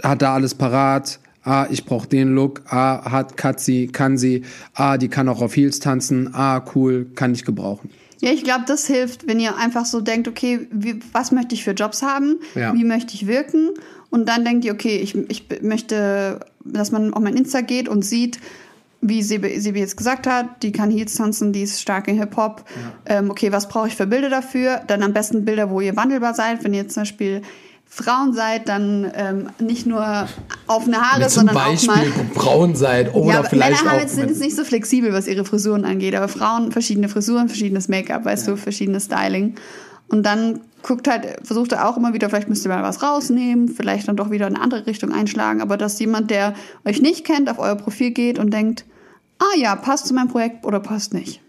hat da alles parat. Ah, ich brauche den Look. Ah, hat, sie, kann sie. Ah, die kann auch auf Heels tanzen. Ah, cool, kann ich gebrauchen. Ja, ich glaube, das hilft, wenn ihr einfach so denkt, okay, wie, was möchte ich für Jobs haben? Ja. Wie möchte ich wirken? Und dann denkt ihr, okay, ich, ich möchte, dass man auf mein Insta geht und sieht, wie Sebi, Sebi jetzt gesagt hat, die kann Heels tanzen, die ist stark in Hip-Hop. Ähm, okay, was brauche ich für Bilder dafür? Dann am besten Bilder, wo ihr wandelbar seid. Wenn ihr zum Beispiel Frauen seid, dann ähm, nicht nur offene Haare, sondern auch mal... braun seid oder ja, aber Männer haben jetzt, sind jetzt nicht so flexibel, was ihre Frisuren angeht, aber Frauen verschiedene Frisuren, verschiedenes Make-up, weißt du, verschiedenes Styling. Und dann guckt halt, versucht er auch immer wieder, vielleicht müsst ihr mal was rausnehmen, vielleicht dann doch wieder in eine andere Richtung einschlagen, aber dass jemand, der euch nicht kennt, auf euer Profil geht und denkt, ah ja, passt zu meinem Projekt oder passt nicht.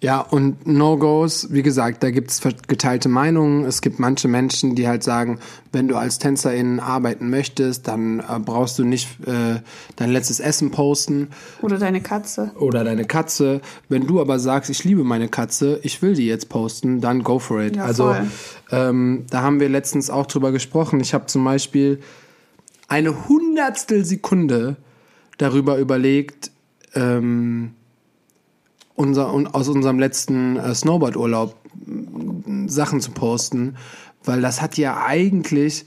Ja, und No-Gos, wie gesagt, da gibt's geteilte Meinungen. Es gibt manche Menschen, die halt sagen, wenn du als Tänzerin arbeiten möchtest, dann äh, brauchst du nicht äh, dein letztes Essen posten Oder deine Katze. oder deine Katze. Wenn du aber sagst, ich liebe meine Katze, ich will die jetzt posten, dann go for it. Ja, also ähm, da haben wir letztens auch drüber gesprochen. Ich habe zum Beispiel eine Hundertstel Sekunde darüber überlegt, ähm, unser, un, aus unserem letzten äh, Snowboard-Urlaub m, Sachen zu posten, weil das hat ja eigentlich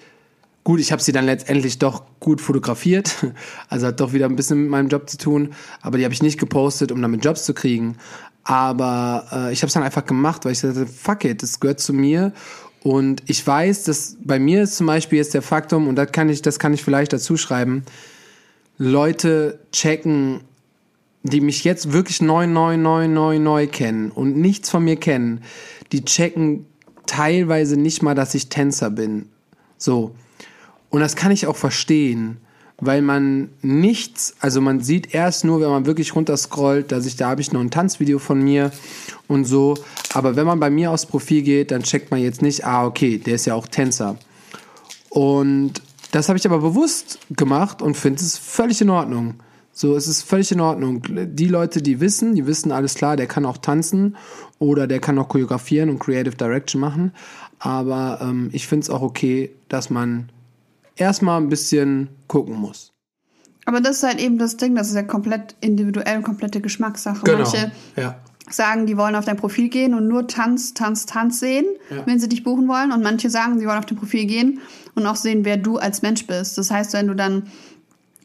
gut, ich habe sie dann letztendlich doch gut fotografiert, [laughs] also hat doch wieder ein bisschen mit meinem Job zu tun, aber die habe ich nicht gepostet, um damit Jobs zu kriegen. Aber äh, ich habe es dann einfach gemacht, weil ich dachte, fuck it, das gehört zu mir. Und ich weiß, dass bei mir ist zum Beispiel jetzt der Faktum, und das kann ich, das kann ich vielleicht dazu schreiben, Leute checken die mich jetzt wirklich neu, neu, neu, neu, neu kennen und nichts von mir kennen, die checken teilweise nicht mal, dass ich Tänzer bin. So. Und das kann ich auch verstehen, weil man nichts, also man sieht erst nur, wenn man wirklich runterscrollt, dass ich, da habe ich noch ein Tanzvideo von mir und so. Aber wenn man bei mir aufs Profil geht, dann checkt man jetzt nicht, ah, okay, der ist ja auch Tänzer. Und das habe ich aber bewusst gemacht und finde es völlig in Ordnung. So, es ist völlig in Ordnung. Die Leute, die wissen, die wissen alles klar, der kann auch tanzen oder der kann auch choreografieren und Creative Direction machen. Aber ähm, ich finde es auch okay, dass man erstmal ein bisschen gucken muss. Aber das ist halt eben das Ding, das ist ja komplett individuell und komplette Geschmackssache. Manche ja. sagen, die wollen auf dein Profil gehen und nur Tanz, Tanz, Tanz sehen, wenn sie dich buchen wollen. Und manche sagen, sie wollen auf dein Profil gehen und auch sehen, wer du als Mensch bist. Das heißt, wenn du dann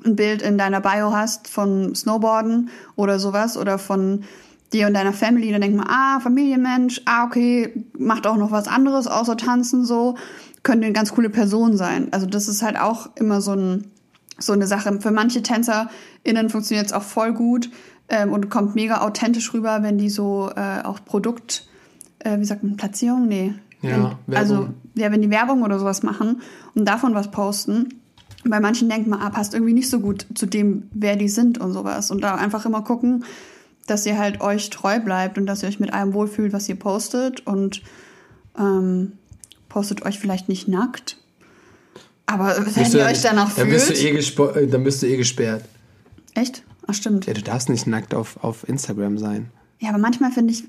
ein Bild in deiner Bio hast von Snowboarden oder sowas oder von dir und deiner Family, dann denkt man, ah, Familienmensch, ah, okay, macht auch noch was anderes außer tanzen so, könnte eine ganz coole Person sein. Also das ist halt auch immer so ein so eine Sache. Für manche TänzerInnen funktioniert es auch voll gut ähm, und kommt mega authentisch rüber, wenn die so äh, auch Produkt, äh, wie sagt man, Platzierung? Nee. Ja, wenn, also, ja, wenn die Werbung oder sowas machen und davon was posten. Bei manchen denkt man, ah, passt irgendwie nicht so gut zu dem, wer die sind und sowas. Und da einfach immer gucken, dass ihr halt euch treu bleibt und dass ihr euch mit allem wohlfühlt, was ihr postet und ähm, postet euch vielleicht nicht nackt. Aber wenn ihr euch danach dann fühlt. bist, du eh dann bist du eh gesperrt. Echt? Ach, stimmt. Ja, du darfst nicht nackt auf, auf Instagram sein. Ja, aber manchmal finde ich,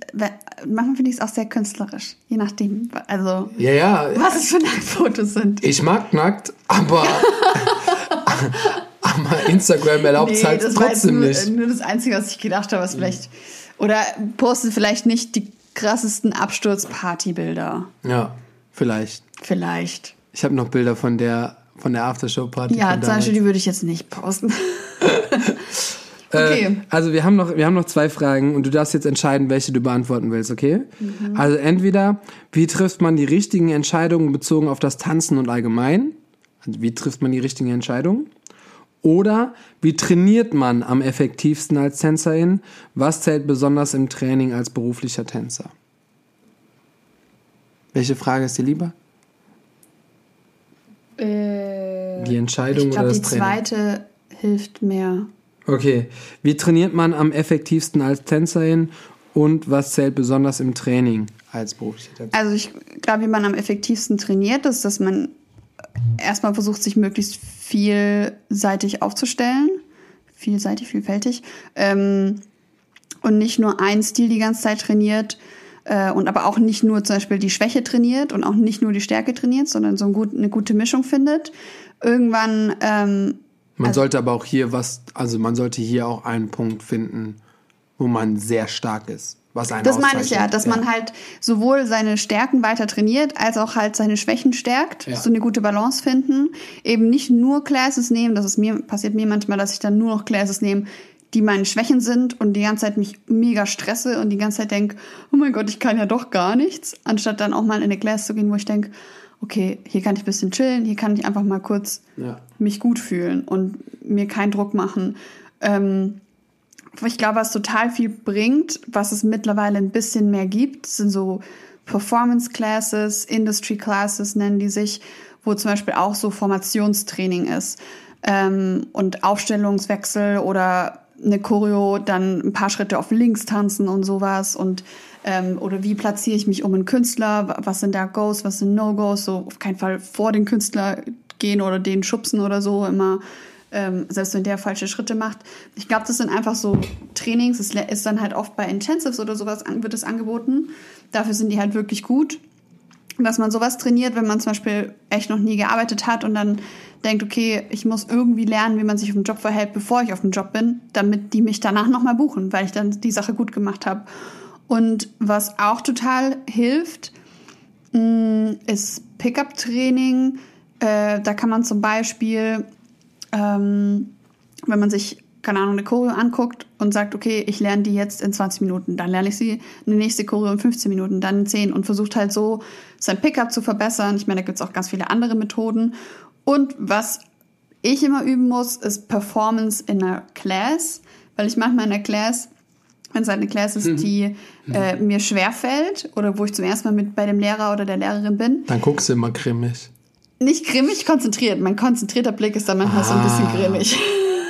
manchmal finde ich es auch sehr künstlerisch. Je nachdem. Also, Ja, ja, was es für Nacktfotos sind. ich mag nackt, aber, [laughs] aber Instagram erlaubt es halt das war jetzt trotzdem nur, nicht. nur das Einzige, was ich gedacht habe, was vielleicht. Oder postet vielleicht nicht die krassesten Absturzpartybilder. Ja, vielleicht. Vielleicht. Ich habe noch Bilder von der von der Aftershow-Party. Ja, zum Beispiel, die würde ich jetzt nicht posten. [laughs] Okay. Äh, also wir haben, noch, wir haben noch zwei Fragen und du darfst jetzt entscheiden, welche du beantworten willst, okay? Mhm. Also entweder, wie trifft man die richtigen Entscheidungen bezogen auf das Tanzen und allgemein? Also wie trifft man die richtigen Entscheidungen? Oder wie trainiert man am effektivsten als Tänzerin? Was zählt besonders im Training als beruflicher Tänzer? Welche Frage ist dir lieber? Äh, Die Entscheidung ich oder glaube, das die Training? zweite hilft mehr. Okay. Wie trainiert man am effektivsten als Tänzerin? Und was zählt besonders im Training als beruflicher Tänzer? Also ich glaube, wie man am effektivsten trainiert, ist, dass man erstmal versucht, sich möglichst vielseitig aufzustellen. Vielseitig, vielfältig. Ähm, und nicht nur einen Stil die ganze Zeit trainiert äh, und aber auch nicht nur zum Beispiel die Schwäche trainiert und auch nicht nur die Stärke trainiert, sondern so ein eine gute Mischung findet. Irgendwann ähm, Man sollte aber auch hier was, also man sollte hier auch einen Punkt finden, wo man sehr stark ist. Was einen Das meine ich ja, dass man halt sowohl seine Stärken weiter trainiert, als auch halt seine Schwächen stärkt. Ja. So eine gute Balance finden. Eben nicht nur Classes nehmen, das ist mir, passiert mir manchmal, dass ich dann nur noch Classes nehme, die meine Schwächen sind und die ganze Zeit mich mega stresse und die ganze Zeit denke, oh mein Gott, ich kann ja doch gar nichts, anstatt dann auch mal in eine Class zu gehen, wo ich denke, okay, hier kann ich ein bisschen chillen, hier kann ich einfach mal kurz Ja. mich gut fühlen und mir keinen Druck machen. Ähm, ich glaube, was total viel bringt, was es mittlerweile ein bisschen mehr gibt, sind so Performance Classes, Industry Classes nennen die sich, wo zum Beispiel auch so Formationstraining ist ähm, und Aufstellungswechsel oder eine Choreo, dann ein paar Schritte auf links tanzen und sowas und ähm, oder wie platziere ich mich um einen Künstler, was sind da Goes, was sind No-Goes, so auf keinen Fall vor den Künstler gehen oder den schubsen oder so, immer ähm, selbst wenn der falsche Schritte macht. Ich glaube, das sind einfach so Trainings. Es ist dann halt oft bei Intensives oder sowas wird es angeboten. Dafür sind die halt wirklich gut. Dass man sowas trainiert, wenn man zum Beispiel echt noch nie gearbeitet hat und dann denkt, okay, ich muss irgendwie lernen, wie man sich auf dem Job verhält, bevor ich auf dem Job bin, damit die mich danach nochmal buchen, weil ich dann die Sache gut gemacht habe. Und was auch total hilft, mh, ist Pickup-Training. Äh, da kann man zum Beispiel ähm, wenn man sich, keine Ahnung, eine Choreo anguckt und sagt, okay, ich lerne die jetzt in 20 Minuten, dann lerne ich sie eine nächste Choreo in 15 Minuten, dann in 10 und versucht halt so sein Pickup zu verbessern. Ich meine, da gibt es auch ganz viele andere Methoden. Und was ich immer üben muss, ist Performance in einer Class, weil ich manchmal in der Class wenn es eine Class ist, die äh, mir schwer fällt oder wo ich zum ersten Mal mit bei dem Lehrer oder der Lehrerin bin, Dann guckst du immer grimmig. nicht grimmig konzentriert. Mein konzentrierter Blick ist dann manchmal so ein bisschen Ah. grimmig.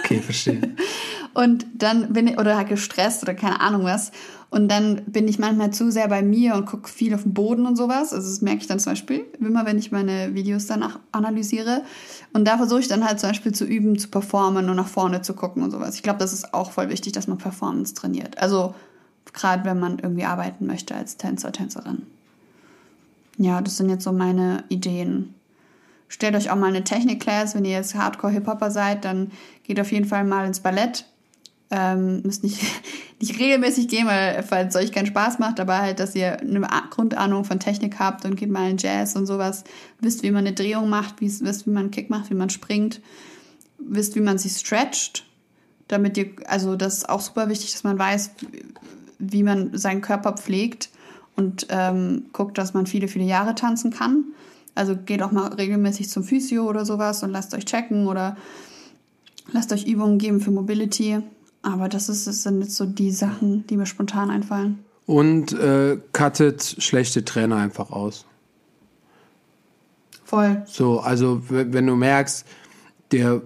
Okay, verstehe. [laughs] Und dann bin ich, oder halt gestresst oder keine Ahnung was. Und dann bin ich manchmal zu sehr bei mir und gucke viel auf den Boden und sowas. Also das merke ich dann zum Beispiel immer, wenn ich meine Videos danach analysiere. Und da versuche ich dann halt zum Beispiel zu üben, zu performen und nach vorne zu gucken und sowas. Ich glaube, das ist auch voll wichtig, dass man Performance trainiert. Also gerade wenn man irgendwie arbeiten möchte als Tänzer, Tänzerin. Ja, das sind jetzt so meine Ideen. Stellt euch auch mal eine Technik-Class, wenn ihr jetzt Hardcore-Hip-Hopper seid, dann geht auf jeden Fall mal ins Ballett. Ähm, müsst nicht, [laughs] nicht regelmäßig gehen, weil es euch keinen Spaß macht, aber halt, dass ihr eine Grundahnung von Technik habt und geht mal in Jazz und sowas, wisst, wie man eine Drehung macht, wisst, wie man einen Kick macht, wie man springt, wisst, wie man sich stretcht, damit ihr, also das ist auch super wichtig, dass man weiß, wie man seinen Körper pflegt und ähm, guckt, dass man viele, viele Jahre tanzen kann. Also geht auch mal regelmäßig zum Physio oder sowas und lasst euch checken oder lasst euch Übungen geben für Mobility. Aber das, ist, das sind jetzt so die Sachen, die mir spontan einfallen. Und äh, cuttet schlechte Trainer einfach aus. Voll. So, also wenn du merkst, der,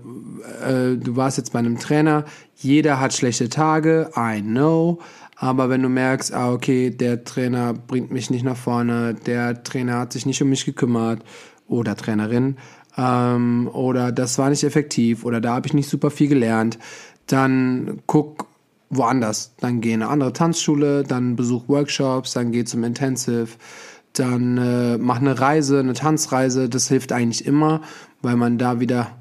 äh, du warst jetzt bei einem Trainer, jeder hat schlechte Tage, I know, aber wenn du merkst, ah, okay, der Trainer bringt mich nicht nach vorne, der Trainer hat sich nicht um mich gekümmert oder Trainerin, ähm, oder das war nicht effektiv oder da habe ich nicht super viel gelernt, dann guck woanders. Dann geh in eine andere Tanzschule, dann besuch Workshops, dann geh zum Intensive, dann äh, mach eine Reise, eine Tanzreise. Das hilft eigentlich immer, weil man da wieder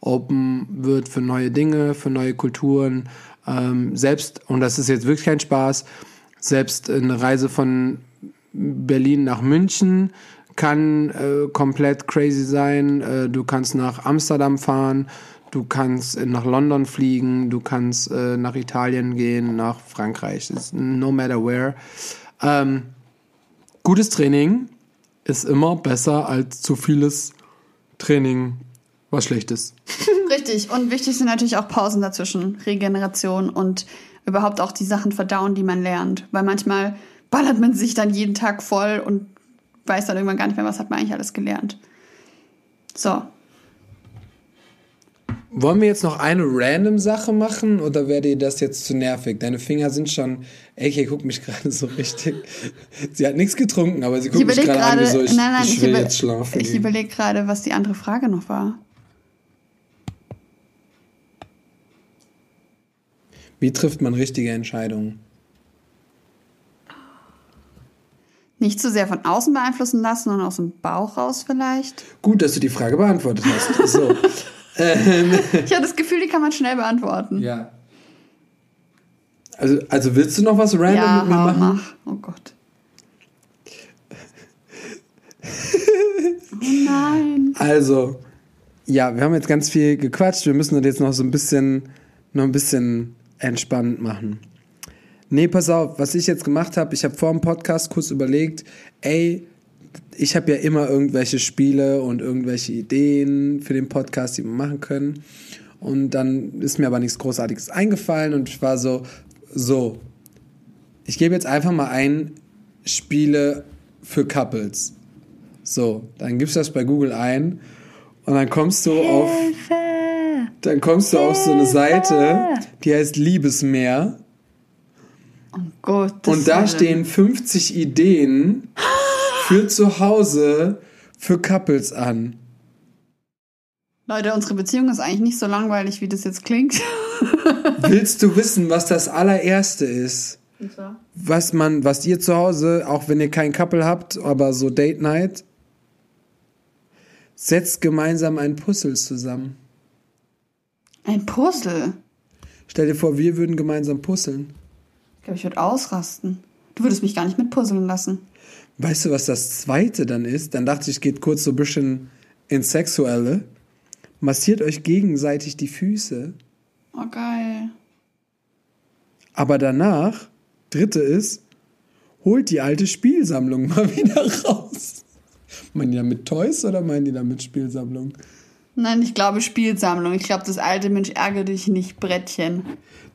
open wird für neue Dinge, für neue Kulturen. Ähm, selbst, und das ist jetzt wirklich kein Spaß, selbst eine Reise von Berlin nach München kann äh, komplett crazy sein. Äh, du kannst nach Amsterdam fahren, du kannst äh, nach London fliegen, du kannst äh, nach Italien gehen, nach Frankreich. It's no matter where. Ähm, gutes Training ist immer besser als zu vieles Training, was schlecht ist. [laughs] Richtig. Und wichtig sind natürlich auch Pausen dazwischen, Regeneration und überhaupt auch die Sachen verdauen, die man lernt. Weil manchmal ballert man sich dann jeden Tag voll und weiß dann irgendwann gar nicht mehr, was hat man eigentlich alles gelernt. So. Wollen wir jetzt noch eine random Sache machen oder wäre dir das jetzt zu nervig? Deine Finger sind schon. AK guckt mich [laughs] gerade so richtig. Sie hat nichts getrunken, aber sie guckt mich gerade an, wie so ich, nein, nein, ich ich, will über, jetzt schlafen. ich überlege gerade, was die andere Frage noch war. Wie trifft man richtige Entscheidungen? Nicht zu sehr von außen beeinflussen lassen, sondern aus dem Bauch raus vielleicht. Gut, dass du die Frage beantwortet hast. So. [laughs] Ich habe das Gefühl, die kann man schnell beantworten. ja. Also, also willst du noch was random Ja, mit mir machen? mach. Oh Gott. oh nein. Also, ja, wir haben jetzt ganz viel gequatscht. Wir müssen das jetzt noch so ein bisschen, noch ein bisschen entspannt machen. Nee, pass auf, was ich jetzt gemacht habe, ich habe vor dem Podcast kurz überlegt, ey, ich habe ja immer irgendwelche Spiele und irgendwelche Ideen für den Podcast, die wir machen können. Und dann ist mir aber nichts Großartiges eingefallen und ich war so, so, ich gebe jetzt einfach mal ein Spiele für Couples. So, dann gibst du das bei Google ein und dann kommst du auf, dann kommst du auf so eine Seite, die heißt Liebesmeer. Oh Gott. Und da stehen 50 Ideen für zu Hause für Couples an. Leute, unsere Beziehung ist eigentlich nicht so langweilig, wie das jetzt klingt. [laughs] Willst du wissen, was das allererste ist? Was man, was ihr zu Hause, auch wenn ihr kein Couple habt, aber so Date Night, setzt gemeinsam ein Puzzle zusammen. Ein Puzzle. Stell dir vor, wir würden gemeinsam puzzeln. Ich glaube, ich würde ausrasten. Du würdest mich gar nicht mit puzzeln lassen. Weißt du, was das zweite dann ist? Dann dachte ich, geht kurz so ein bisschen ins Sexuelle. Massiert euch gegenseitig die Füße. Oh, geil. Aber danach, dritte ist, holt die alte Spielsammlung [laughs] mal wieder raus. Meinen die damit Toys oder meinen die damit Spielsammlung? Nein, ich glaube Spielsammlung. Ich glaube, das alte Mensch ärgere dich nicht Brettchen.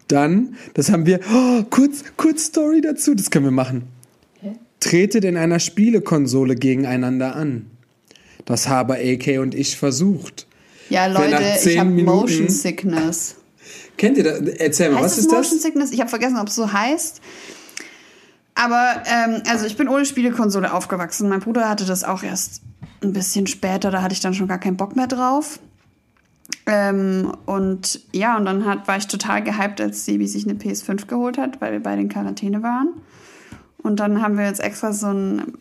Dann, das haben wir, oh, kurz, kurz Story dazu, das können wir machen. Tretet in einer Spielekonsole gegeneinander an. Das haben AK und ich versucht. Ja, Leute, ich habe Motion Sickness. Kennt ihr das? Erzähl mal, Heißt was ist Motion das? Sickness? Ich habe vergessen, ob es so heißt. Aber, ähm, also ich bin ohne Spielekonsole aufgewachsen. Mein Bruder hatte das auch erst ein bisschen später. Da hatte ich dann schon gar keinen Bock mehr drauf. Ähm, und ja, und dann hat, war ich total gehypt, als Sebi sich eine PS5 geholt hat, weil wir beide in Quarantäne waren. Und dann haben wir jetzt extra so ein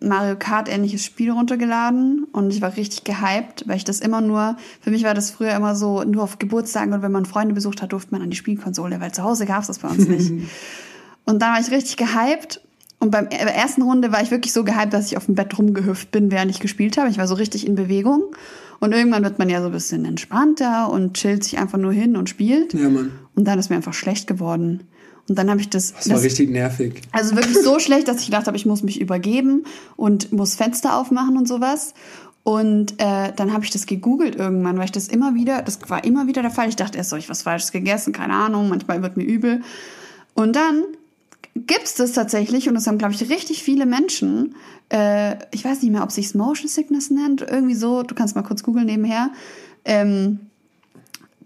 Mario Kart ähnliches Spiel runtergeladen und ich war richtig gehypt, weil ich das immer nur, für mich war das früher immer so, nur auf Geburtstagen und wenn man Freunde besucht hat, durfte man an die Spielkonsole, weil zu Hause gab es das bei uns nicht. [laughs] und dann war ich richtig gehypt und beim, bei der ersten Runde war ich wirklich so gehypt, dass ich auf dem Bett rumgehüpft bin, während ich gespielt habe. Ich war so richtig in Bewegung und irgendwann wird man ja so ein bisschen entspannter und chillt sich einfach nur hin und spielt. Ja, Mann. Und dann ist mir einfach schlecht geworden. Und dann habe ich das, Das war richtig nervig. also wirklich so schlecht, dass ich gedacht habe, ich muss mich übergeben und muss Fenster aufmachen und sowas. Und äh, dann habe ich das gegoogelt irgendwann, weil ich das immer wieder, das war immer wieder der Fall. Ich dachte erst so, ich was Falsches gegessen, keine Ahnung, manchmal wird mir übel. Und dann gibt's das tatsächlich und das haben, glaube ich, richtig viele Menschen. Äh, ich weiß nicht mehr, ob sich's Motion Sickness nennt, irgendwie so. Du kannst mal kurz googeln nebenher. Ähm,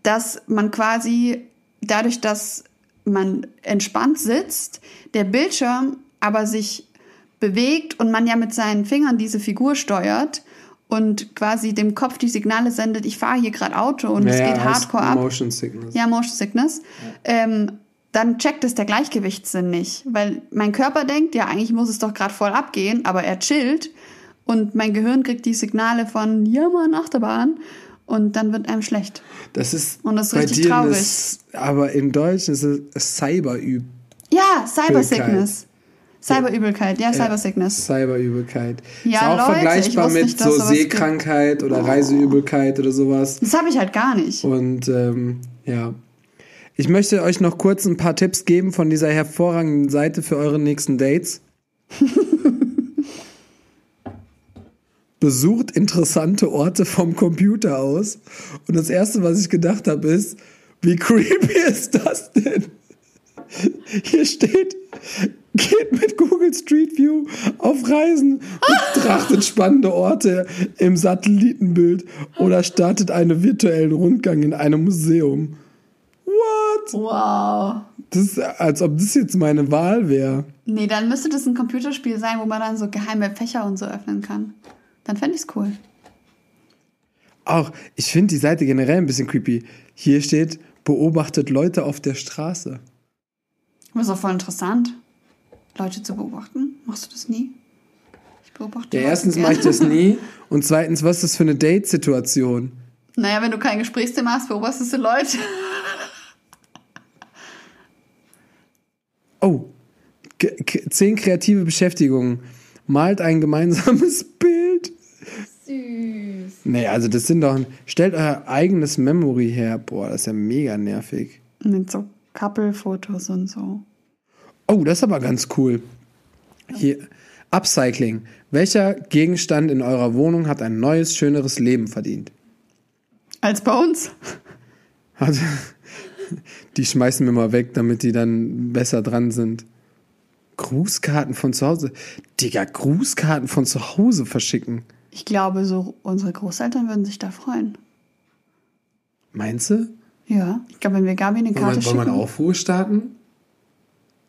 dass man quasi dadurch, dass man entspannt sitzt, der Bildschirm aber sich bewegt und man ja mit seinen Fingern diese Figur steuert und quasi dem Kopf die Signale sendet, ich fahre hier gerade Auto und es Ja, geht hardcore ab. Motion Sickness. Ja, Motion Sickness. Ähm, dann checkt es der Gleichgewichtssinn nicht, weil mein Körper denkt, ja, eigentlich muss es doch gerade voll abgehen, aber er chillt und mein Gehirn kriegt die Signale von, ja, Mann, Achterbahn und dann wird einem schlecht. Das ist, Und das ist bei richtig dir traurig. Das, aber im Deutschen ist es Cyberüb. Ja, Cyber Sickness. Cyberübelkeit, ja, Cybersickness. Cyberübelkeit. Ja, ist auch Leute, ich vergleichbar mit nicht, so sowas gibt. Seekrankheit oder Reiseübelkeit oder sowas. Das habe ich halt gar nicht. Und ähm, ja. Ich möchte euch noch kurz ein paar Tipps geben von dieser hervorragenden Seite für eure nächsten Dates. [laughs] Besucht interessante Orte vom Computer aus. Und das erste, was ich gedacht habe, ist, wie creepy [laughs] ist das denn? Hier steht, geht mit Google Street View auf Reisen, betrachtet [laughs] spannende Orte im Satellitenbild oder startet einen virtuellen Rundgang in einem Museum. What? Wow. Das ist, als ob das jetzt meine Wahl wäre. Nee, dann müsste das ein Computerspiel sein, wo man dann so geheime Fächer und so öffnen kann. Dann fände ich's cool. Auch, ich finde die Seite generell ein bisschen creepy. Hier steht, beobachtet Leute auf der Straße. Aber ist auch voll interessant, Leute zu beobachten. Machst du das nie? Ich beobachte Ja, Leute erstens mache ich das nie. [laughs] Und zweitens, was ist das für eine Date-Situation? Naja, wenn du kein Gesprächsthema hast, beobachtest du Leute. Oh, zehn kreative Beschäftigungen. Malt ein gemeinsames [laughs] Bild. Süß. Nee, also das sind doch. Stellt euer eigenes Memory her. Boah, das ist ja mega nervig. Mit so Couple-Fotos und so. Oh, das ist aber ganz cool. Hier, Upcycling. Welcher Gegenstand in eurer Wohnung hat ein neues, schöneres Leben verdient? Als bei uns. Also, die schmeißen wir mal weg, damit die dann besser dran sind. Grußkarten von zu Hause. Digga, Grußkarten von zu Hause verschicken. Ich glaube, so unsere Großeltern würden sich da freuen. Meinst du? Ja. Ich glaube, wenn wir Gabi eine Wollen Karte wir, wollen wir schicken. einen Aufruhr starten?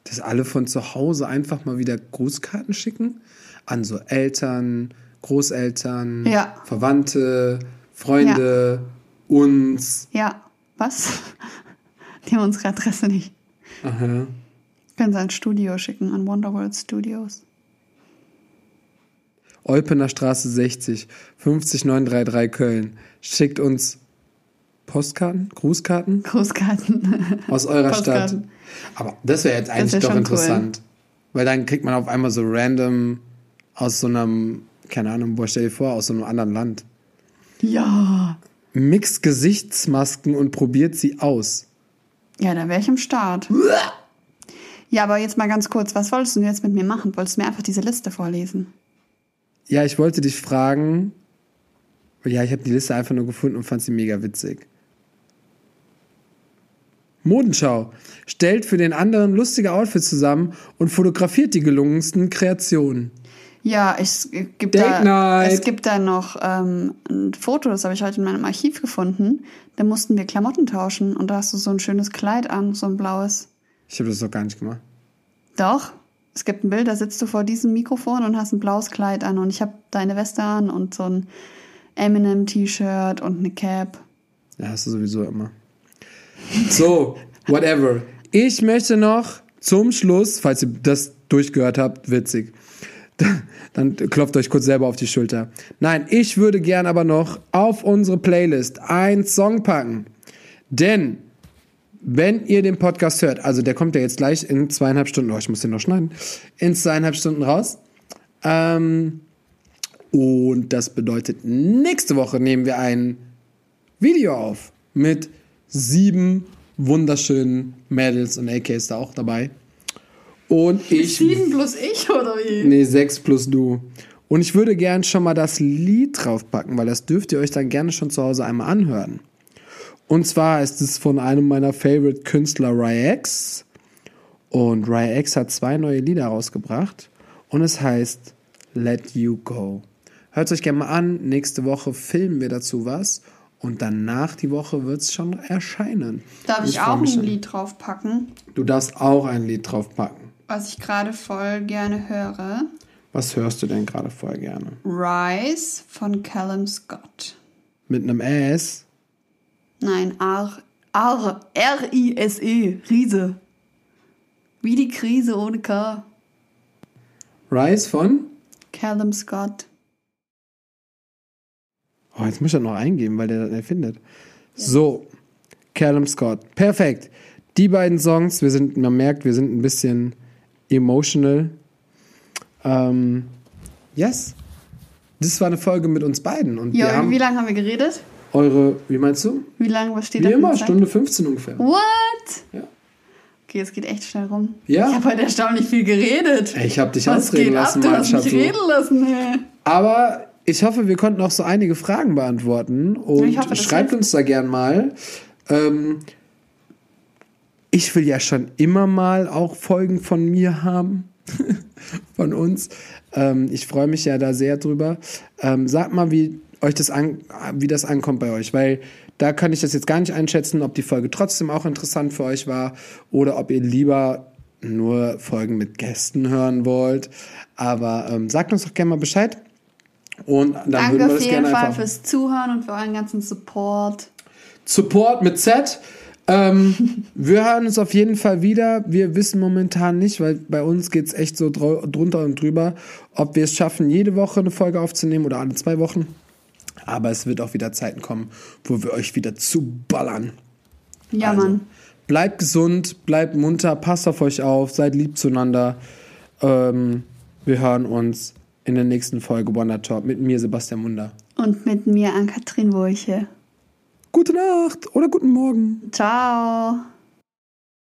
Dass alle von zu Hause einfach mal wieder Grußkarten schicken? An so Eltern, Großeltern, Ja. Verwandte, Freunde, uns. Ja. Was? [laughs] Die haben unsere Adresse nicht. Aha. Können sie ans Studio schicken, an Wonderworld Studios. Eupener Straße 60, 50933 Köln. Schickt uns Postkarten, Grußkarten Großkarten. [laughs] aus eurer Stadt. Aber das wäre jetzt eigentlich wär doch interessant. Weil dann kriegt man auf einmal so random aus so einem, keine Ahnung, boah, stell dir vor, aus so einem anderen Land. Ja. Mixt Gesichtsmasken und probiert sie aus. Ja, da wäre ich im Start. Ja, aber jetzt mal ganz kurz, was wolltest du jetzt mit mir machen? Wolltest du mir einfach diese Liste vorlesen? Ja, ich wollte dich fragen. Ja, ich habe die Liste einfach nur gefunden und fand sie mega witzig. Modenschau. Stellt für den anderen lustige Outfits zusammen und fotografiert die gelungensten Kreationen. Ja, es gibt, Date da, night. es gibt da noch ähm, ein Foto, das habe ich heute in meinem Archiv gefunden. Da mussten wir Klamotten tauschen und da hast du so ein schönes Kleid an, so ein blaues. Ich habe das doch gar nicht gemacht. Doch, es gibt ein Bild, da sitzt du vor diesem Mikrofon und hast ein blaues Kleid an und ich habe deine Weste an und so ein Eminem-T-Shirt und eine Cap. Ja, hast du sowieso immer. So, [laughs] whatever. Ich möchte noch zum Schluss, falls ihr das durchgehört habt, witzig, [laughs] dann klopft euch kurz selber auf die Schulter. Nein, ich würde gern aber noch auf unsere Playlist einen Song packen. Denn, wenn ihr den Podcast hört, also der kommt ja jetzt gleich in zweieinhalb Stunden, oh, ich muss den noch schneiden, in zweieinhalb Stunden raus. Ähm, und das bedeutet, nächste Woche nehmen wir ein Video auf mit sieben wunderschönen Mädels und AKs da auch dabei. Und ich. Sieben plus ich, oder wie? Nee, sechs plus du. Und ich würde gern schon mal das Lied draufpacken, weil das dürft ihr euch dann gerne schon zu Hause einmal anhören. Und zwar ist es von einem meiner Favorite Künstler, Ryax. Und Ryax hat zwei neue Lieder rausgebracht. Und es heißt Let You Go. Hört euch gerne mal an. Nächste Woche filmen wir dazu was. Und danach die Woche wird es schon erscheinen. Darf ich freu auch ein. Lied draufpacken, Du darfst auch ein Lied draufpacken. Was ich gerade voll gerne höre? Was hörst du denn gerade voll gerne? Rise von Callum Scott. Mit einem S? Nein, R, R, R-I-S-E, Riese. Wie die Krise ohne K. Rise von? Callum Scott. Oh, jetzt muss ich das noch eingeben, weil der das nicht findet. So, Callum Scott. Perfekt. Die beiden Songs, wir sind, man merkt, wir sind ein bisschen emotional. Ähm, yes. Das war eine Folge mit uns beiden. Und wir Ja, haben wie lange haben wir geredet? eure, wie meinst du? Wie lange, was steht Wie da? für immer? Stunde 15 ungefähr. What? Ja. Okay, es geht echt schnell rum. Ja. Ich habe heute erstaunlich viel geredet. Ich habe dich was ausreden lassen, ab? Du hast mich reden lassen, hey. Aber ich hoffe, wir konnten auch so einige Fragen beantworten. Und Ich hoffe, schreibt uns da gern mal. Ähm, ich will ja schon immer mal auch Folgen von mir haben. [laughs] von uns. Ähm, ich freue mich ja da sehr drüber. Ähm, sagt mal, wie euch das an, wie das ankommt bei euch, weil da kann ich das jetzt gar nicht einschätzen, ob die Folge trotzdem auch interessant für euch war oder ob ihr lieber nur Folgen mit Gästen hören wollt. Aber ähm, sagt uns doch gerne mal Bescheid. Und dann würden Danke wir auf das jeden gerne Fall einfach. fürs Zuhören und für euren ganzen Support. Support mit Z. Ähm, wir hören uns auf jeden Fall wieder. Wir wissen momentan nicht, weil bei uns geht's echt so dr drunter und drüber, ob wir es schaffen, jede Woche eine Folge aufzunehmen oder alle zwei Wochen. Aber es wird auch wieder Zeiten kommen, wo wir euch wieder zuballern. Ja, Also, Mann. Bleibt gesund, bleibt munter, passt auf euch auf, seid lieb zueinander. Ähm, wir hören uns in der nächsten Folge Wonder Talk mit mir, Sebastian Munder. Und mit mir an Katrin Wurche. Gute Nacht oder guten Morgen. Ciao.